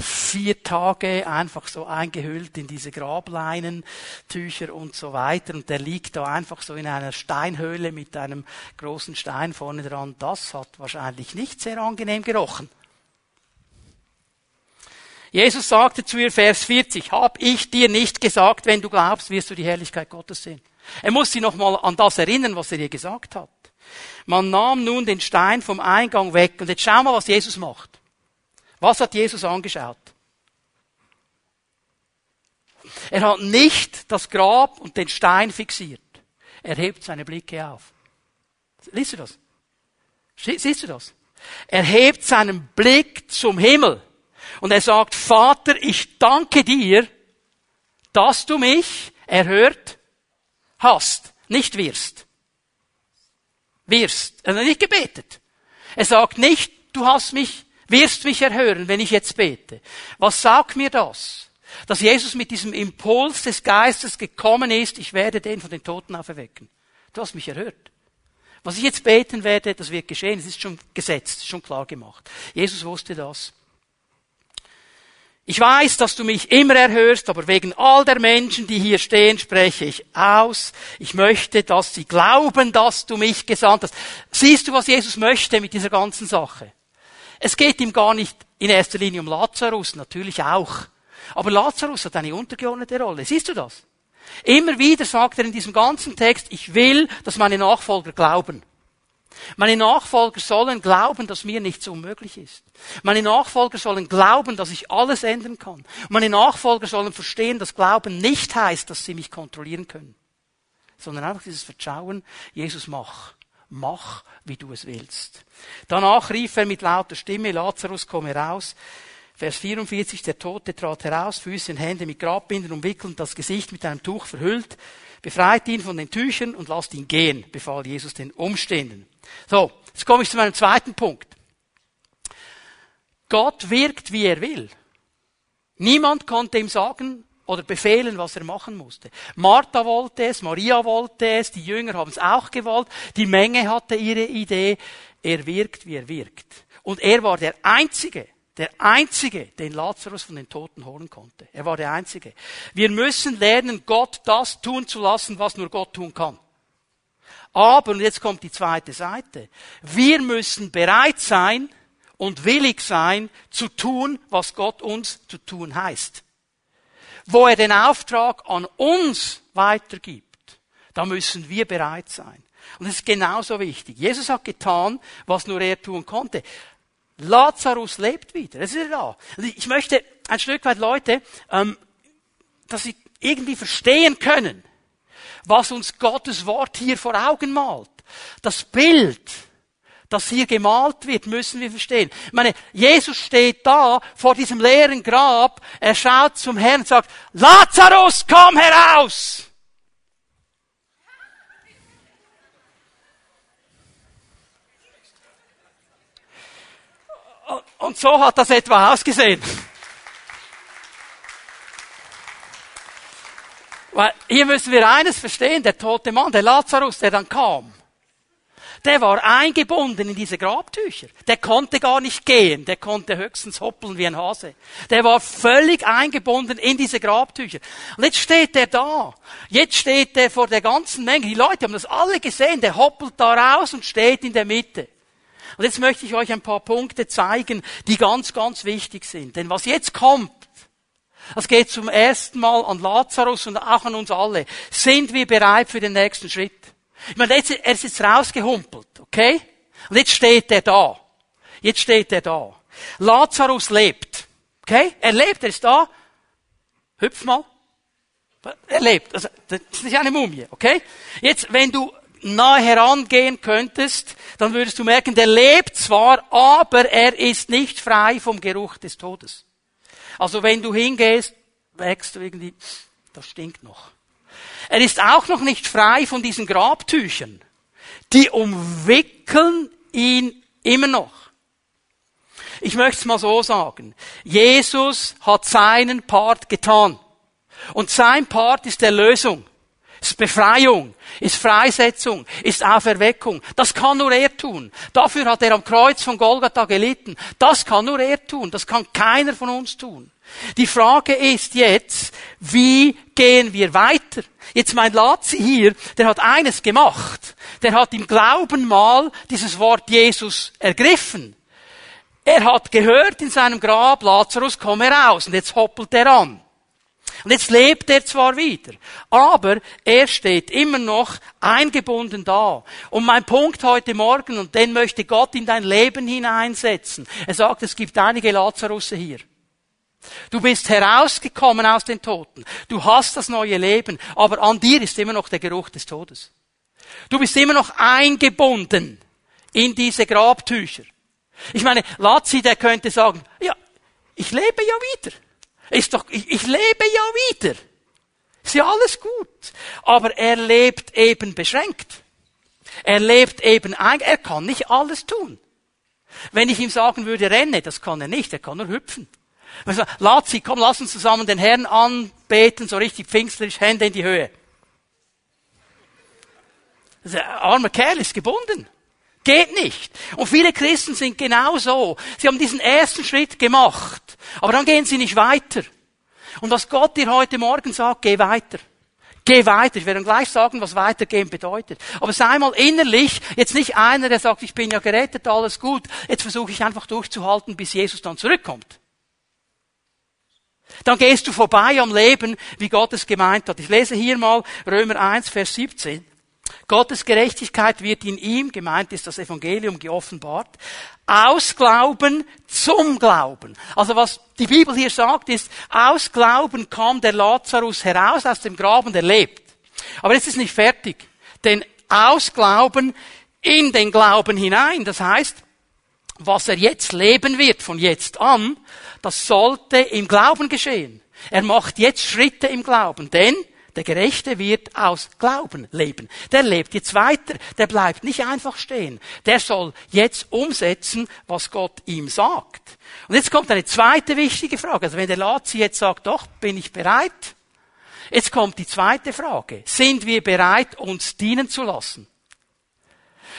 Speaker 1: vier Tage einfach so eingehüllt in diese Grableinentücher und so weiter. Und der liegt da einfach so in einer Steinhöhle mit einem großen Stein vorne dran. Das hat wahrscheinlich nicht sehr angenehm gerochen. Jesus sagte zu ihr, Vers 40, hab ich dir nicht gesagt, wenn du glaubst, wirst du die Herrlichkeit Gottes sehen. Er muss sie nochmal an das erinnern, was er ihr gesagt hat. Man nahm nun den Stein vom Eingang weg und jetzt schau mal, was Jesus macht. Was hat Jesus angeschaut? Er hat nicht das Grab und den Stein fixiert. Er hebt seine Blicke auf. Liest du das? Siehst du das? Er hebt seinen Blick zum Himmel und er sagt, Vater, ich danke dir, dass du mich erhört hast, nicht wirst. Wirst. Er hat nicht gebetet. Er sagt nicht, du hast mich, wirst mich erhören, wenn ich jetzt bete. Was sagt mir das? dass Jesus mit diesem Impuls des Geistes gekommen ist, ich werde den von den Toten auferwecken. Du hast mich erhört. Was ich jetzt beten werde, das wird geschehen, es ist schon gesetzt, schon klar gemacht. Jesus wusste das. Ich weiß, dass du mich immer erhörst, aber wegen all der Menschen, die hier stehen, spreche ich aus. Ich möchte, dass sie glauben, dass du mich gesandt hast. Siehst du, was Jesus möchte mit dieser ganzen Sache? Es geht ihm gar nicht in erster Linie um Lazarus, natürlich auch. Aber Lazarus hat eine untergeordnete Rolle. Siehst du das? Immer wieder sagt er in diesem ganzen Text, ich will, dass meine Nachfolger glauben. Meine Nachfolger sollen glauben, dass mir nichts unmöglich ist. Meine Nachfolger sollen glauben, dass ich alles ändern kann. Meine Nachfolger sollen verstehen, dass Glauben nicht heißt, dass sie mich kontrollieren können, sondern einfach dieses Vertrauen, Jesus mach. Mach, wie du es willst. Danach rief er mit lauter Stimme, Lazarus, komme raus. Vers 44, der Tote trat heraus, Füße und Hände mit Grabbinden umwickelt das Gesicht mit einem Tuch verhüllt. Befreit ihn von den Tüchern und lasst ihn gehen, befahl Jesus den Umstehenden. So, jetzt komme ich zu meinem zweiten Punkt. Gott wirkt, wie er will. Niemand konnte ihm sagen oder befehlen, was er machen musste. Martha wollte es, Maria wollte es, die Jünger haben es auch gewollt, die Menge hatte ihre Idee. Er wirkt, wie er wirkt. Und er war der Einzige, der Einzige, den Lazarus von den Toten holen konnte. Er war der Einzige. Wir müssen lernen, Gott das tun zu lassen, was nur Gott tun kann. Aber, und jetzt kommt die zweite Seite, wir müssen bereit sein und willig sein, zu tun, was Gott uns zu tun heißt. Wo er den Auftrag an uns weitergibt, da müssen wir bereit sein. Und das ist genauso wichtig. Jesus hat getan, was nur er tun konnte. Lazarus lebt wieder. Das ist er da. ich möchte ein Stück weit Leute, ähm, dass sie irgendwie verstehen können, was uns Gottes Wort hier vor Augen malt. Das Bild, das hier gemalt wird, müssen wir verstehen. Ich meine, Jesus steht da vor diesem leeren Grab, er schaut zum Herrn und sagt, Lazarus, komm heraus! Und so hat das etwa ausgesehen. Weil hier müssen wir eines verstehen, der tote Mann, der Lazarus, der dann kam, der war eingebunden in diese Grabtücher. Der konnte gar nicht gehen, der konnte höchstens hoppeln wie ein Hase. Der war völlig eingebunden in diese Grabtücher. Und jetzt steht er da. Jetzt steht er vor der ganzen Menge. Die Leute haben das alle gesehen. Der hoppelt da raus und steht in der Mitte. Und jetzt möchte ich euch ein paar Punkte zeigen, die ganz, ganz wichtig sind. Denn was jetzt kommt, das geht zum ersten Mal an Lazarus und auch an uns alle. Sind wir bereit für den nächsten Schritt? Ich meine, er ist jetzt rausgehumpelt, okay? Und jetzt steht er da. Jetzt steht er da. Lazarus lebt. Okay? Er lebt, er ist da. Hüpf mal. Er lebt. Also, das ist nicht eine Mumie, okay? Jetzt, wenn du nahe herangehen könntest, dann würdest du merken, der lebt zwar, aber er ist nicht frei vom Geruch des Todes. Also wenn du hingehst, wächst du irgendwie, das stinkt noch. Er ist auch noch nicht frei von diesen Grabtüchern. Die umwickeln ihn immer noch. Ich möchte es mal so sagen. Jesus hat seinen Part getan. Und sein Part ist Erlösung ist Befreiung, ist Freisetzung, ist Auferweckung. Das kann nur er tun. Dafür hat er am Kreuz von Golgatha gelitten. Das kann nur er tun. Das kann keiner von uns tun. Die Frage ist jetzt, wie gehen wir weiter? Jetzt mein Lazi hier, der hat eines gemacht. Der hat im Glauben mal dieses Wort Jesus ergriffen. Er hat gehört in seinem Grab, Lazarus, komm heraus. Und jetzt hoppelt er an. Und jetzt lebt er zwar wieder, aber er steht immer noch eingebunden da. Und mein Punkt heute Morgen, und den möchte Gott in dein Leben hineinsetzen. Er sagt, es gibt einige Lazarusse hier. Du bist herausgekommen aus den Toten. Du hast das neue Leben, aber an dir ist immer noch der Geruch des Todes. Du bist immer noch eingebunden in diese Grabtücher. Ich meine, Lazi, der könnte sagen, ja, ich lebe ja wieder. Ist doch, ich, ich lebe ja wieder. Ist ja alles gut. Aber er lebt eben beschränkt. Er lebt eben, er kann nicht alles tun. Wenn ich ihm sagen würde, renne, das kann er nicht, er kann nur hüpfen. Also, Lazi, komm, lass uns zusammen den Herrn anbeten, so richtig pfingstlerisch, Hände in die Höhe. Der arme Kerl ist gebunden. Geht nicht. Und viele Christen sind genau so. Sie haben diesen ersten Schritt gemacht. Aber dann gehen sie nicht weiter. Und was Gott dir heute Morgen sagt, geh weiter. Geh weiter. Ich werde gleich sagen, was weitergehen bedeutet. Aber sei mal innerlich jetzt nicht einer, der sagt, ich bin ja gerettet, alles gut. Jetzt versuche ich einfach durchzuhalten, bis Jesus dann zurückkommt. Dann gehst du vorbei am Leben, wie Gott es gemeint hat. Ich lese hier mal Römer 1, Vers 17. Gottes Gerechtigkeit wird in ihm, gemeint ist das Evangelium, geoffenbart, aus Glauben zum Glauben. Also was die Bibel hier sagt ist, aus Glauben kam der Lazarus heraus aus dem Graben, der lebt. Aber es ist nicht fertig. Denn aus Glauben in den Glauben hinein. Das heißt, was er jetzt leben wird von jetzt an, das sollte im Glauben geschehen. Er macht jetzt Schritte im Glauben, denn der Gerechte wird aus Glauben leben. Der lebt jetzt weiter. Der bleibt nicht einfach stehen. Der soll jetzt umsetzen, was Gott ihm sagt. Und jetzt kommt eine zweite wichtige Frage. Also wenn der Lazi jetzt sagt, doch, bin ich bereit? Jetzt kommt die zweite Frage. Sind wir bereit, uns dienen zu lassen?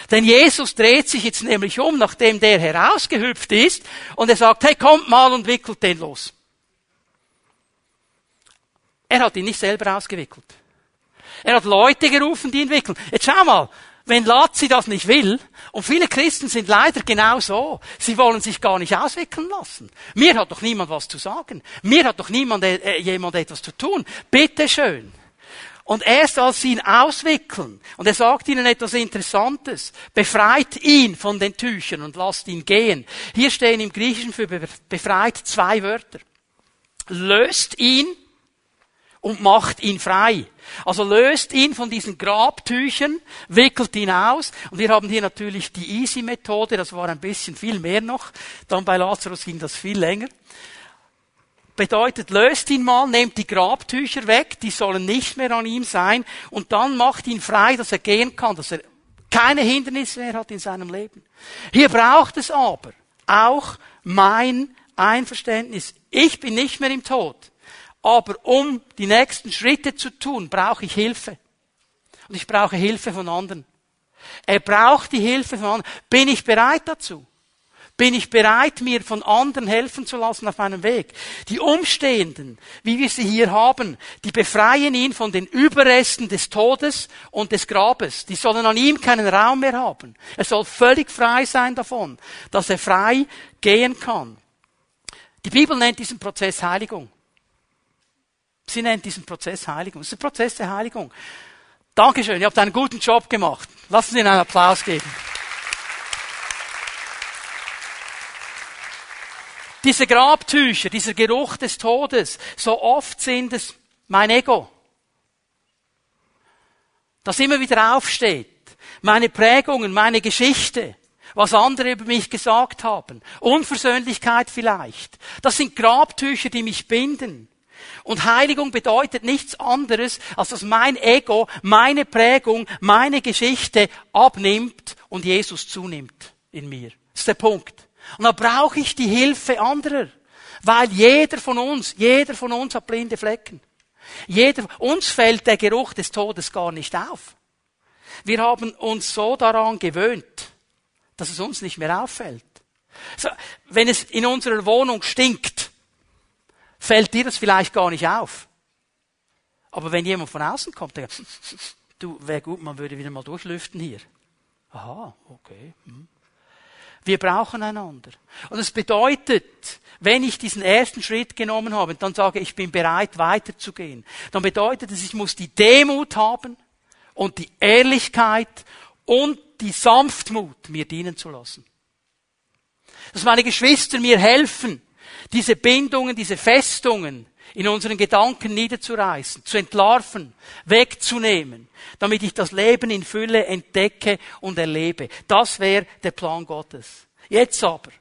Speaker 1: Denn Jesus dreht sich jetzt nämlich um, nachdem der herausgehüpft ist, und er sagt, hey, kommt mal und wickelt den los. Er hat ihn nicht selber ausgewickelt. Er hat Leute gerufen, die ihn wickeln. Jetzt schau mal, wenn Lazzi das nicht will, und viele Christen sind leider genau so, sie wollen sich gar nicht auswickeln lassen. Mir hat doch niemand was zu sagen. Mir hat doch niemand, äh, jemand etwas zu tun. Bitte schön. Und erst als sie ihn auswickeln, und er sagt ihnen etwas Interessantes, befreit ihn von den Tüchern und lasst ihn gehen. Hier stehen im Griechischen für befreit zwei Wörter. Löst ihn und macht ihn frei. Also löst ihn von diesen Grabtüchern, wickelt ihn aus. Und wir haben hier natürlich die Easy-Methode, das war ein bisschen viel mehr noch. Dann bei Lazarus ging das viel länger. Bedeutet, löst ihn mal, nehmt die Grabtücher weg, die sollen nicht mehr an ihm sein, und dann macht ihn frei, dass er gehen kann, dass er keine Hindernisse mehr hat in seinem Leben. Hier braucht es aber auch mein Einverständnis. Ich bin nicht mehr im Tod. Aber um die nächsten Schritte zu tun, brauche ich Hilfe. Und ich brauche Hilfe von anderen. Er braucht die Hilfe von anderen. Bin ich bereit dazu? Bin ich bereit, mir von anderen helfen zu lassen auf meinem Weg? Die Umstehenden, wie wir sie hier haben, die befreien ihn von den Überresten des Todes und des Grabes. Die sollen an ihm keinen Raum mehr haben. Er soll völlig frei sein davon, dass er frei gehen kann. Die Bibel nennt diesen Prozess Heiligung. Sie nennt diesen Prozess Heiligung. Das ist der Prozess der Heiligung. Dankeschön, ihr habt einen guten Job gemacht. Lassen Sie Ihnen einen Applaus geben. Diese Grabtücher, dieser Geruch des Todes, so oft sind es mein Ego, das immer wieder aufsteht, meine Prägungen, meine Geschichte, was andere über mich gesagt haben, Unversöhnlichkeit vielleicht. Das sind Grabtücher, die mich binden. Und Heiligung bedeutet nichts anderes, als dass mein Ego, meine Prägung, meine Geschichte abnimmt und Jesus zunimmt in mir. Das ist der Punkt. Und da brauche ich die Hilfe anderer. Weil jeder von uns, jeder von uns hat blinde Flecken. Jeder, uns fällt der Geruch des Todes gar nicht auf. Wir haben uns so daran gewöhnt, dass es uns nicht mehr auffällt. So, wenn es in unserer Wohnung stinkt, fällt dir das vielleicht gar nicht auf. Aber wenn jemand von außen kommt, der, du, wäre gut, man würde wieder mal durchlüften hier. Aha, okay. Hm. Wir brauchen einander. Und es bedeutet, wenn ich diesen ersten Schritt genommen habe, dann sage ich bin bereit weiterzugehen, dann bedeutet es, ich muss die Demut haben und die Ehrlichkeit und die Sanftmut, mir dienen zu lassen. Dass meine Geschwister mir helfen, diese Bindungen, diese Festungen in unseren Gedanken niederzureißen, zu entlarven, wegzunehmen, damit ich das Leben in Fülle entdecke und erlebe. Das wäre der Plan Gottes. Jetzt aber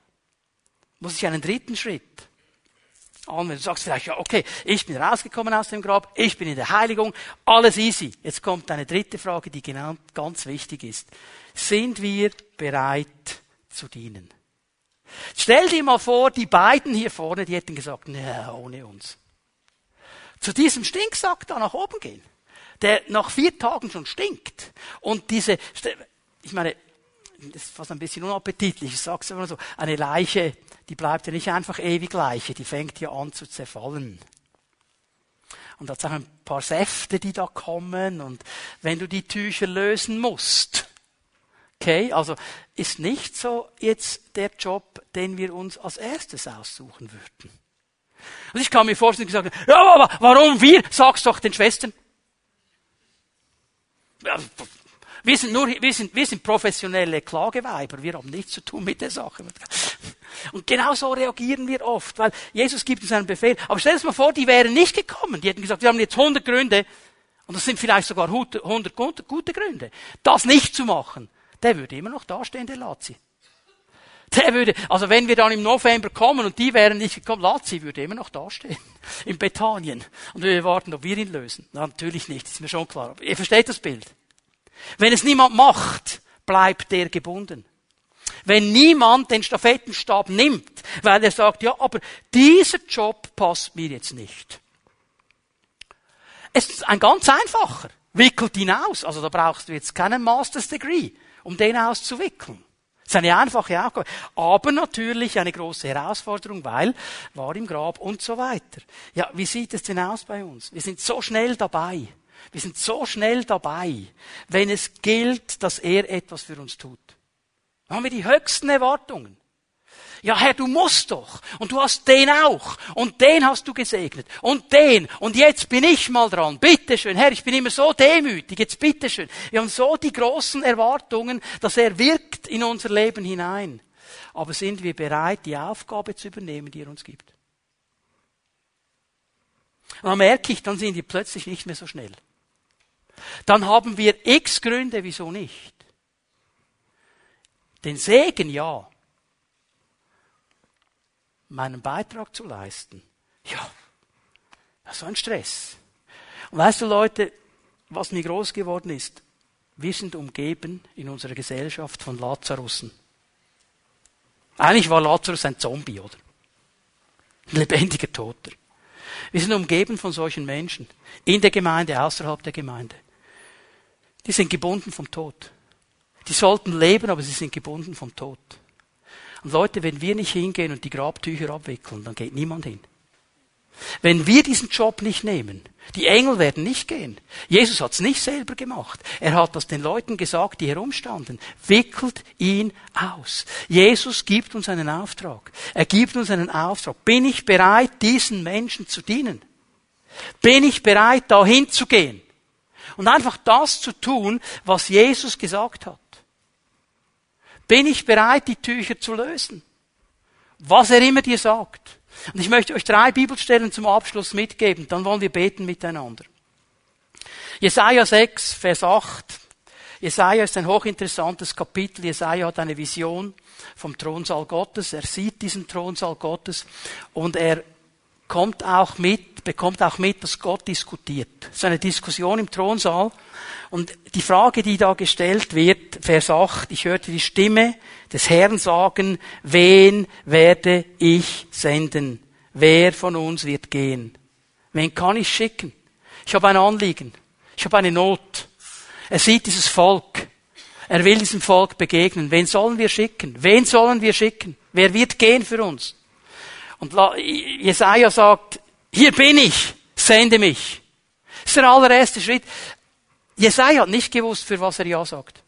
Speaker 1: muss ich einen dritten Schritt anwenden. Du sagst vielleicht, ja, okay, ich bin rausgekommen aus dem Grab, ich bin in der Heiligung, alles easy. Jetzt kommt eine dritte Frage, die genau ganz wichtig ist. Sind wir bereit zu dienen? Stell dir mal vor, die beiden hier vorne, die hätten gesagt, naja, ohne uns. Zu diesem Stinksack da nach oben gehen, der nach vier Tagen schon stinkt. Und diese, ich meine, das ist fast ein bisschen unappetitlich, ich sag's immer so, eine Leiche, die bleibt ja nicht einfach ewig Leiche, die fängt ja an zu zerfallen. Und da auch ein paar Säfte, die da kommen, und wenn du die Tücher lösen musst, Okay, also ist nicht so jetzt der Job, den wir uns als erstes aussuchen würden. Und ich kann mir vorstellen, gesagt, ja, aber warum wir? Sag's doch den Schwestern. Wir sind nur, wir sind, wir sind professionelle Klageweiber. Wir haben nichts zu tun mit der Sache. Und genau so reagieren wir oft, weil Jesus gibt uns einen Befehl. Aber stell dir mal vor, die wären nicht gekommen. Die hätten gesagt, wir haben jetzt 100 Gründe. Und das sind vielleicht sogar 100 gute Gründe, das nicht zu machen der würde immer noch dastehen, der Lazzi. Der würde, also wenn wir dann im November kommen und die wären nicht gekommen, Lazzi würde immer noch dastehen. In Bethanien. Und wir warten, ob wir ihn lösen. Na, natürlich nicht, ist mir schon klar. Aber ihr versteht das Bild. Wenn es niemand macht, bleibt der gebunden. Wenn niemand den Stafettenstab nimmt, weil er sagt, ja, aber dieser Job passt mir jetzt nicht. Es ist ein ganz einfacher. Wickelt ihn aus. Also da brauchst du jetzt keinen Master's Degree um den auszuwickeln. Das ist eine einfache Aufgabe. Aber natürlich eine große Herausforderung, weil war im Grab und so weiter. Ja, wie sieht es denn aus bei uns? Wir sind so schnell dabei. Wir sind so schnell dabei, wenn es gilt, dass er etwas für uns tut. Da haben wir die höchsten Erwartungen. Ja, Herr, du musst doch. Und du hast den auch. Und den hast du gesegnet. Und den. Und jetzt bin ich mal dran. Bitteschön. Herr, ich bin immer so demütig. Jetzt bitteschön. Wir haben so die großen Erwartungen, dass er wirkt in unser Leben hinein. Aber sind wir bereit, die Aufgabe zu übernehmen, die er uns gibt? Und dann merke ich, dann sind die plötzlich nicht mehr so schnell. Dann haben wir x Gründe, wieso nicht. Den Segen ja meinen Beitrag zu leisten. Ja, das so ein Stress. Und weißt du, Leute, was mir groß geworden ist? Wir sind umgeben in unserer Gesellschaft von Lazarussen. Eigentlich war Lazarus ein Zombie, oder? Ein lebendiger Toter. Wir sind umgeben von solchen Menschen. In der Gemeinde, außerhalb der Gemeinde. Die sind gebunden vom Tod. Die sollten leben, aber sie sind gebunden vom Tod. Und Leute, wenn wir nicht hingehen und die Grabtücher abwickeln, dann geht niemand hin. Wenn wir diesen Job nicht nehmen, die Engel werden nicht gehen. Jesus hat es nicht selber gemacht. Er hat das den Leuten gesagt, die herumstanden. Wickelt ihn aus. Jesus gibt uns einen Auftrag. Er gibt uns einen Auftrag. Bin ich bereit, diesen Menschen zu dienen? Bin ich bereit, dahin zu gehen? Und einfach das zu tun, was Jesus gesagt hat. Bin ich bereit, die Tücher zu lösen? Was er immer dir sagt. Und ich möchte euch drei Bibelstellen zum Abschluss mitgeben, dann wollen wir beten miteinander. Jesaja 6, Vers 8. Jesaja ist ein hochinteressantes Kapitel. Jesaja hat eine Vision vom Thronsaal Gottes. Er sieht diesen Thronsaal Gottes und er kommt auch mit, bekommt auch mit, dass Gott diskutiert. Es ist eine Diskussion im Thronsaal und die Frage, die da gestellt wird, Vers 8, ich hörte die Stimme des Herrn sagen, wen werde ich senden? Wer von uns wird gehen? Wen kann ich schicken? Ich habe ein Anliegen. Ich habe eine Not. Er sieht dieses Volk. Er will diesem Volk begegnen. Wen sollen wir schicken? Wen sollen wir schicken? Wer wird gehen für uns? Und Jesaja sagt, hier bin ich, sende mich. Das ist der allererste Schritt. Jesaja hat nicht gewusst, für was er Ja sagt.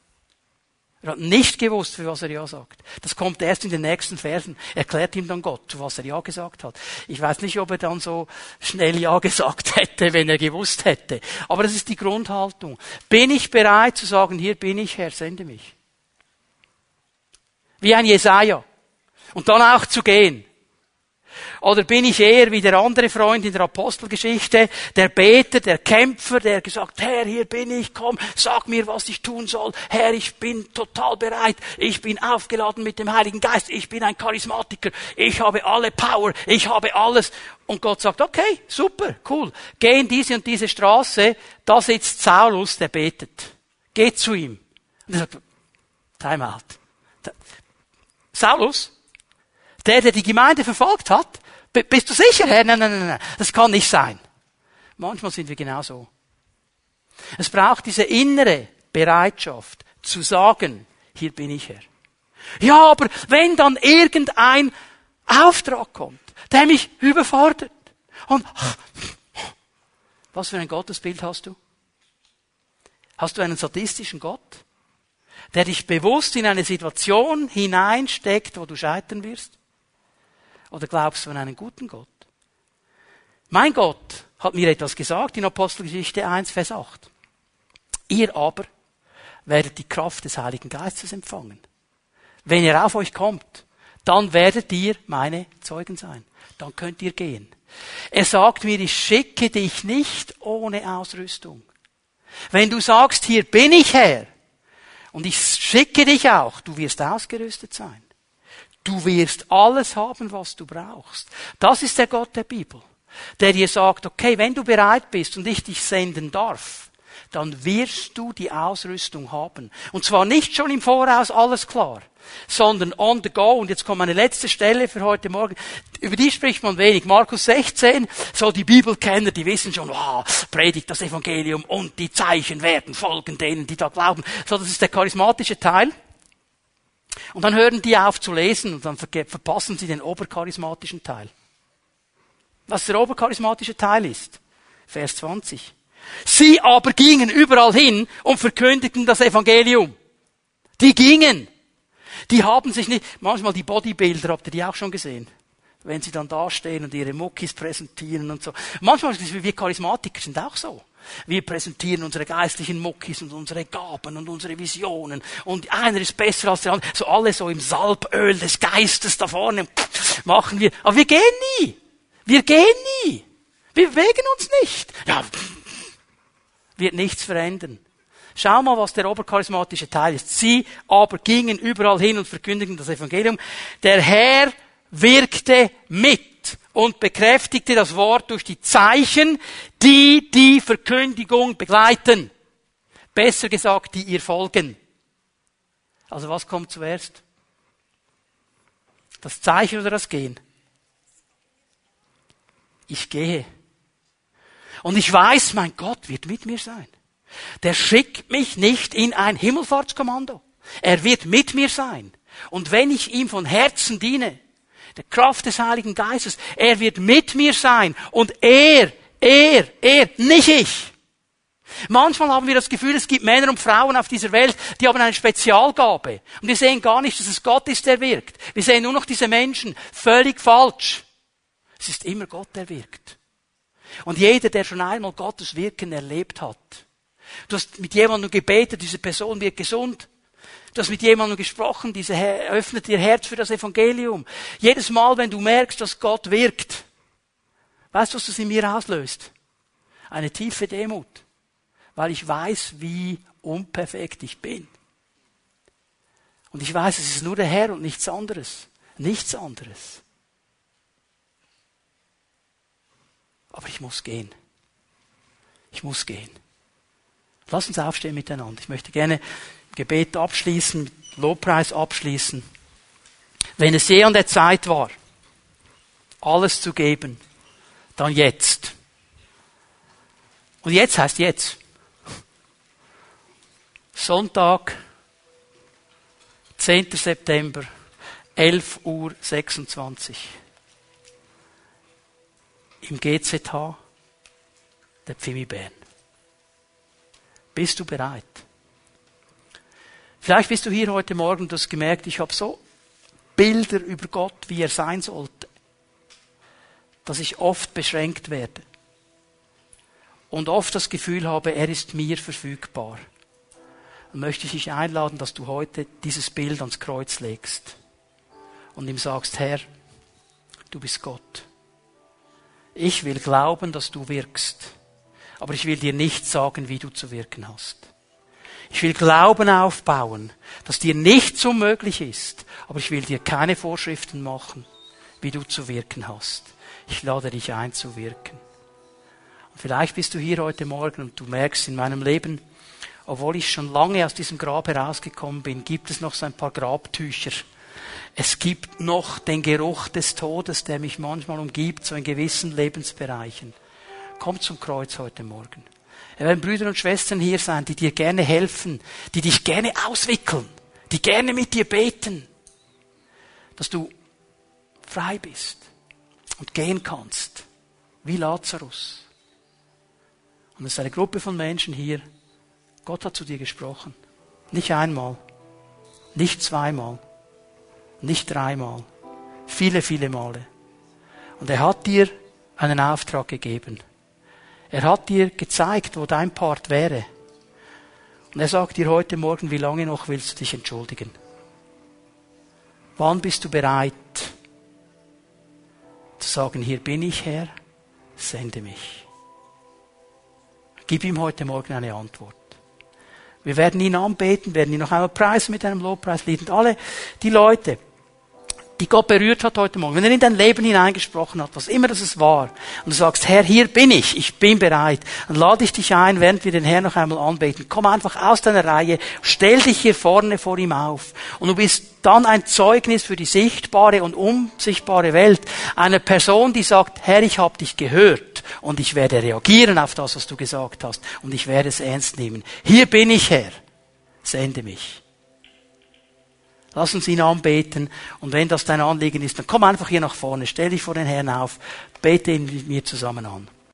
Speaker 1: Er hat nicht gewusst, für was er Ja sagt. Das kommt erst in den nächsten Versen. Erklärt ihm dann Gott, zu was er Ja gesagt hat. Ich weiß nicht, ob er dann so schnell Ja gesagt hätte, wenn er gewusst hätte. Aber das ist die Grundhaltung. Bin ich bereit zu sagen, hier bin ich, Herr, sende mich. Wie ein Jesaja. Und dann auch zu gehen. Oder bin ich eher wie der andere Freund in der Apostelgeschichte, der Beter, der Kämpfer, der gesagt, Herr, hier bin ich, komm, sag mir, was ich tun soll. Herr, ich bin total bereit. Ich bin aufgeladen mit dem Heiligen Geist. Ich bin ein Charismatiker. Ich habe alle Power. Ich habe alles. Und Gott sagt, okay, super, cool. Geh in diese und diese Straße. Da sitzt Saulus, der betet. Geh zu ihm. Und er sagt, time out. Saulus, der, der die Gemeinde verfolgt hat, bist du sicher, Herr? Nein, nein, nein, nein. Das kann nicht sein. Manchmal sind wir genauso. Es braucht diese innere Bereitschaft zu sagen, hier bin ich Herr. Ja, aber wenn dann irgendein Auftrag kommt, der mich überfordert und was für ein Gottesbild hast du? Hast du einen sadistischen Gott, der dich bewusst in eine Situation hineinsteckt, wo du scheitern wirst? Oder glaubst du an einen guten Gott? Mein Gott hat mir etwas gesagt in Apostelgeschichte 1, Vers 8. Ihr aber werdet die Kraft des Heiligen Geistes empfangen. Wenn er auf euch kommt, dann werdet ihr meine Zeugen sein. Dann könnt ihr gehen. Er sagt mir, ich schicke dich nicht ohne Ausrüstung. Wenn du sagst, hier bin ich Herr, und ich schicke dich auch, du wirst ausgerüstet sein. Du wirst alles haben, was du brauchst. Das ist der Gott der Bibel, der dir sagt, okay, wenn du bereit bist und ich dich senden darf, dann wirst du die Ausrüstung haben. Und zwar nicht schon im Voraus alles klar. sondern on the go. Und jetzt kommt meine letzte Stelle für heute Morgen. Über die spricht man wenig. Markus 16, so die Bibelkenner, die wissen schon, wow, predigt das Evangelium und die Zeichen werden folgen denen, die da glauben. So, das ist der charismatische Teil. Und dann hören die auf zu lesen und dann verpassen sie den obercharismatischen Teil. Was der obercharismatische Teil ist. Vers 20. Sie aber gingen überall hin und verkündigten das Evangelium. Die gingen. Die haben sich nicht, manchmal die Bodybuilder, habt ihr die auch schon gesehen? Wenn sie dann dastehen und ihre Muckis präsentieren und so. Manchmal, wir Charismatiker sind auch so. Wir präsentieren unsere geistlichen Muckis und unsere Gaben und unsere Visionen. Und einer ist besser als der andere. So alle so im Salböl des Geistes da vorne machen wir. Aber wir gehen nie. Wir gehen nie. Wir bewegen uns nicht. Ja, wird nichts verändern. Schau mal, was der obercharismatische Teil ist. Sie aber gingen überall hin und verkündigten das Evangelium. Der Herr wirkte mit und bekräftigte das Wort durch die Zeichen, die die Verkündigung begleiten. Besser gesagt, die ihr folgen. Also was kommt zuerst? Das Zeichen oder das Gehen? Ich gehe. Und ich weiß, mein Gott wird mit mir sein. Der schickt mich nicht in ein Himmelfahrtskommando. Er wird mit mir sein. Und wenn ich ihm von Herzen diene, der Kraft des Heiligen Geistes, er wird mit mir sein. Und er, er, er, nicht ich. Manchmal haben wir das Gefühl, es gibt Männer und Frauen auf dieser Welt, die haben eine Spezialgabe. Und wir sehen gar nicht, dass es Gott ist, der wirkt. Wir sehen nur noch diese Menschen. Völlig falsch. Es ist immer Gott, der wirkt. Und jeder, der schon einmal Gottes Wirken erlebt hat, du hast mit jemandem gebetet, diese Person wird gesund. Du hast mit jemandem gesprochen, diese öffnet ihr Herz für das Evangelium. Jedes Mal, wenn du merkst, dass Gott wirkt, weißt du, was das in mir auslöst? Eine tiefe Demut. Weil ich weiß, wie unperfekt ich bin. Und ich weiß, es ist nur der Herr und nichts anderes. Nichts anderes. Aber ich muss gehen. Ich muss gehen. Lass uns aufstehen miteinander. Ich möchte gerne Gebet abschließen, mit Lobpreis abschließen. Wenn es je an der Zeit war, alles zu geben, dann jetzt. Und jetzt heißt jetzt. Sonntag, 10. September, 11 Uhr 26 im GZH der Pfimi Bern. Bist du bereit? Vielleicht bist du hier heute Morgen und hast gemerkt, ich habe so Bilder über Gott, wie er sein sollte, dass ich oft beschränkt werde und oft das Gefühl habe, er ist mir verfügbar. Dann möchte ich dich einladen, dass du heute dieses Bild ans Kreuz legst und ihm sagst, Herr, du bist Gott. Ich will glauben, dass du wirkst, aber ich will dir nicht sagen, wie du zu wirken hast. Ich will Glauben aufbauen, dass dir nichts unmöglich ist, aber ich will dir keine Vorschriften machen, wie du zu wirken hast. Ich lade dich ein zu wirken. Und vielleicht bist du hier heute Morgen und du merkst in meinem Leben, obwohl ich schon lange aus diesem Grab herausgekommen bin, gibt es noch so ein paar Grabtücher, es gibt noch den Geruch des Todes, der mich manchmal umgibt, so in gewissen Lebensbereichen. Komm zum Kreuz heute Morgen. Werden Brüder und Schwestern hier sein, die dir gerne helfen, die dich gerne auswickeln, die gerne mit dir beten, dass du frei bist und gehen kannst, wie Lazarus. Und es ist eine Gruppe von Menschen hier. Gott hat zu dir gesprochen. Nicht einmal, nicht zweimal nicht dreimal. Viele, viele Male. Und er hat dir einen Auftrag gegeben. Er hat dir gezeigt, wo dein Part wäre. Und er sagt dir heute Morgen, wie lange noch willst du dich entschuldigen? Wann bist du bereit zu sagen, hier bin ich Herr, sende mich. Gib ihm heute Morgen eine Antwort. Wir werden ihn anbeten, werden ihn noch einmal preisen mit einem Lobpreislied. Und alle die Leute, die Gott berührt hat heute Morgen, wenn er in dein Leben hineingesprochen hat, was immer das es war, und du sagst, Herr, hier bin ich, ich bin bereit, dann lade ich dich ein, während wir den Herrn noch einmal anbeten. Komm einfach aus deiner Reihe, stell dich hier vorne vor ihm auf. Und du bist dann ein Zeugnis für die sichtbare und unsichtbare Welt einer Person, die sagt, Herr, ich habe dich gehört und ich werde reagieren auf das, was du gesagt hast und ich werde es ernst nehmen. Hier bin ich, Herr. Sende mich. Lass uns ihn anbeten. Und wenn das dein Anliegen ist, dann komm einfach hier nach vorne, stell dich vor den Herrn auf, bete ihn mit mir zusammen an.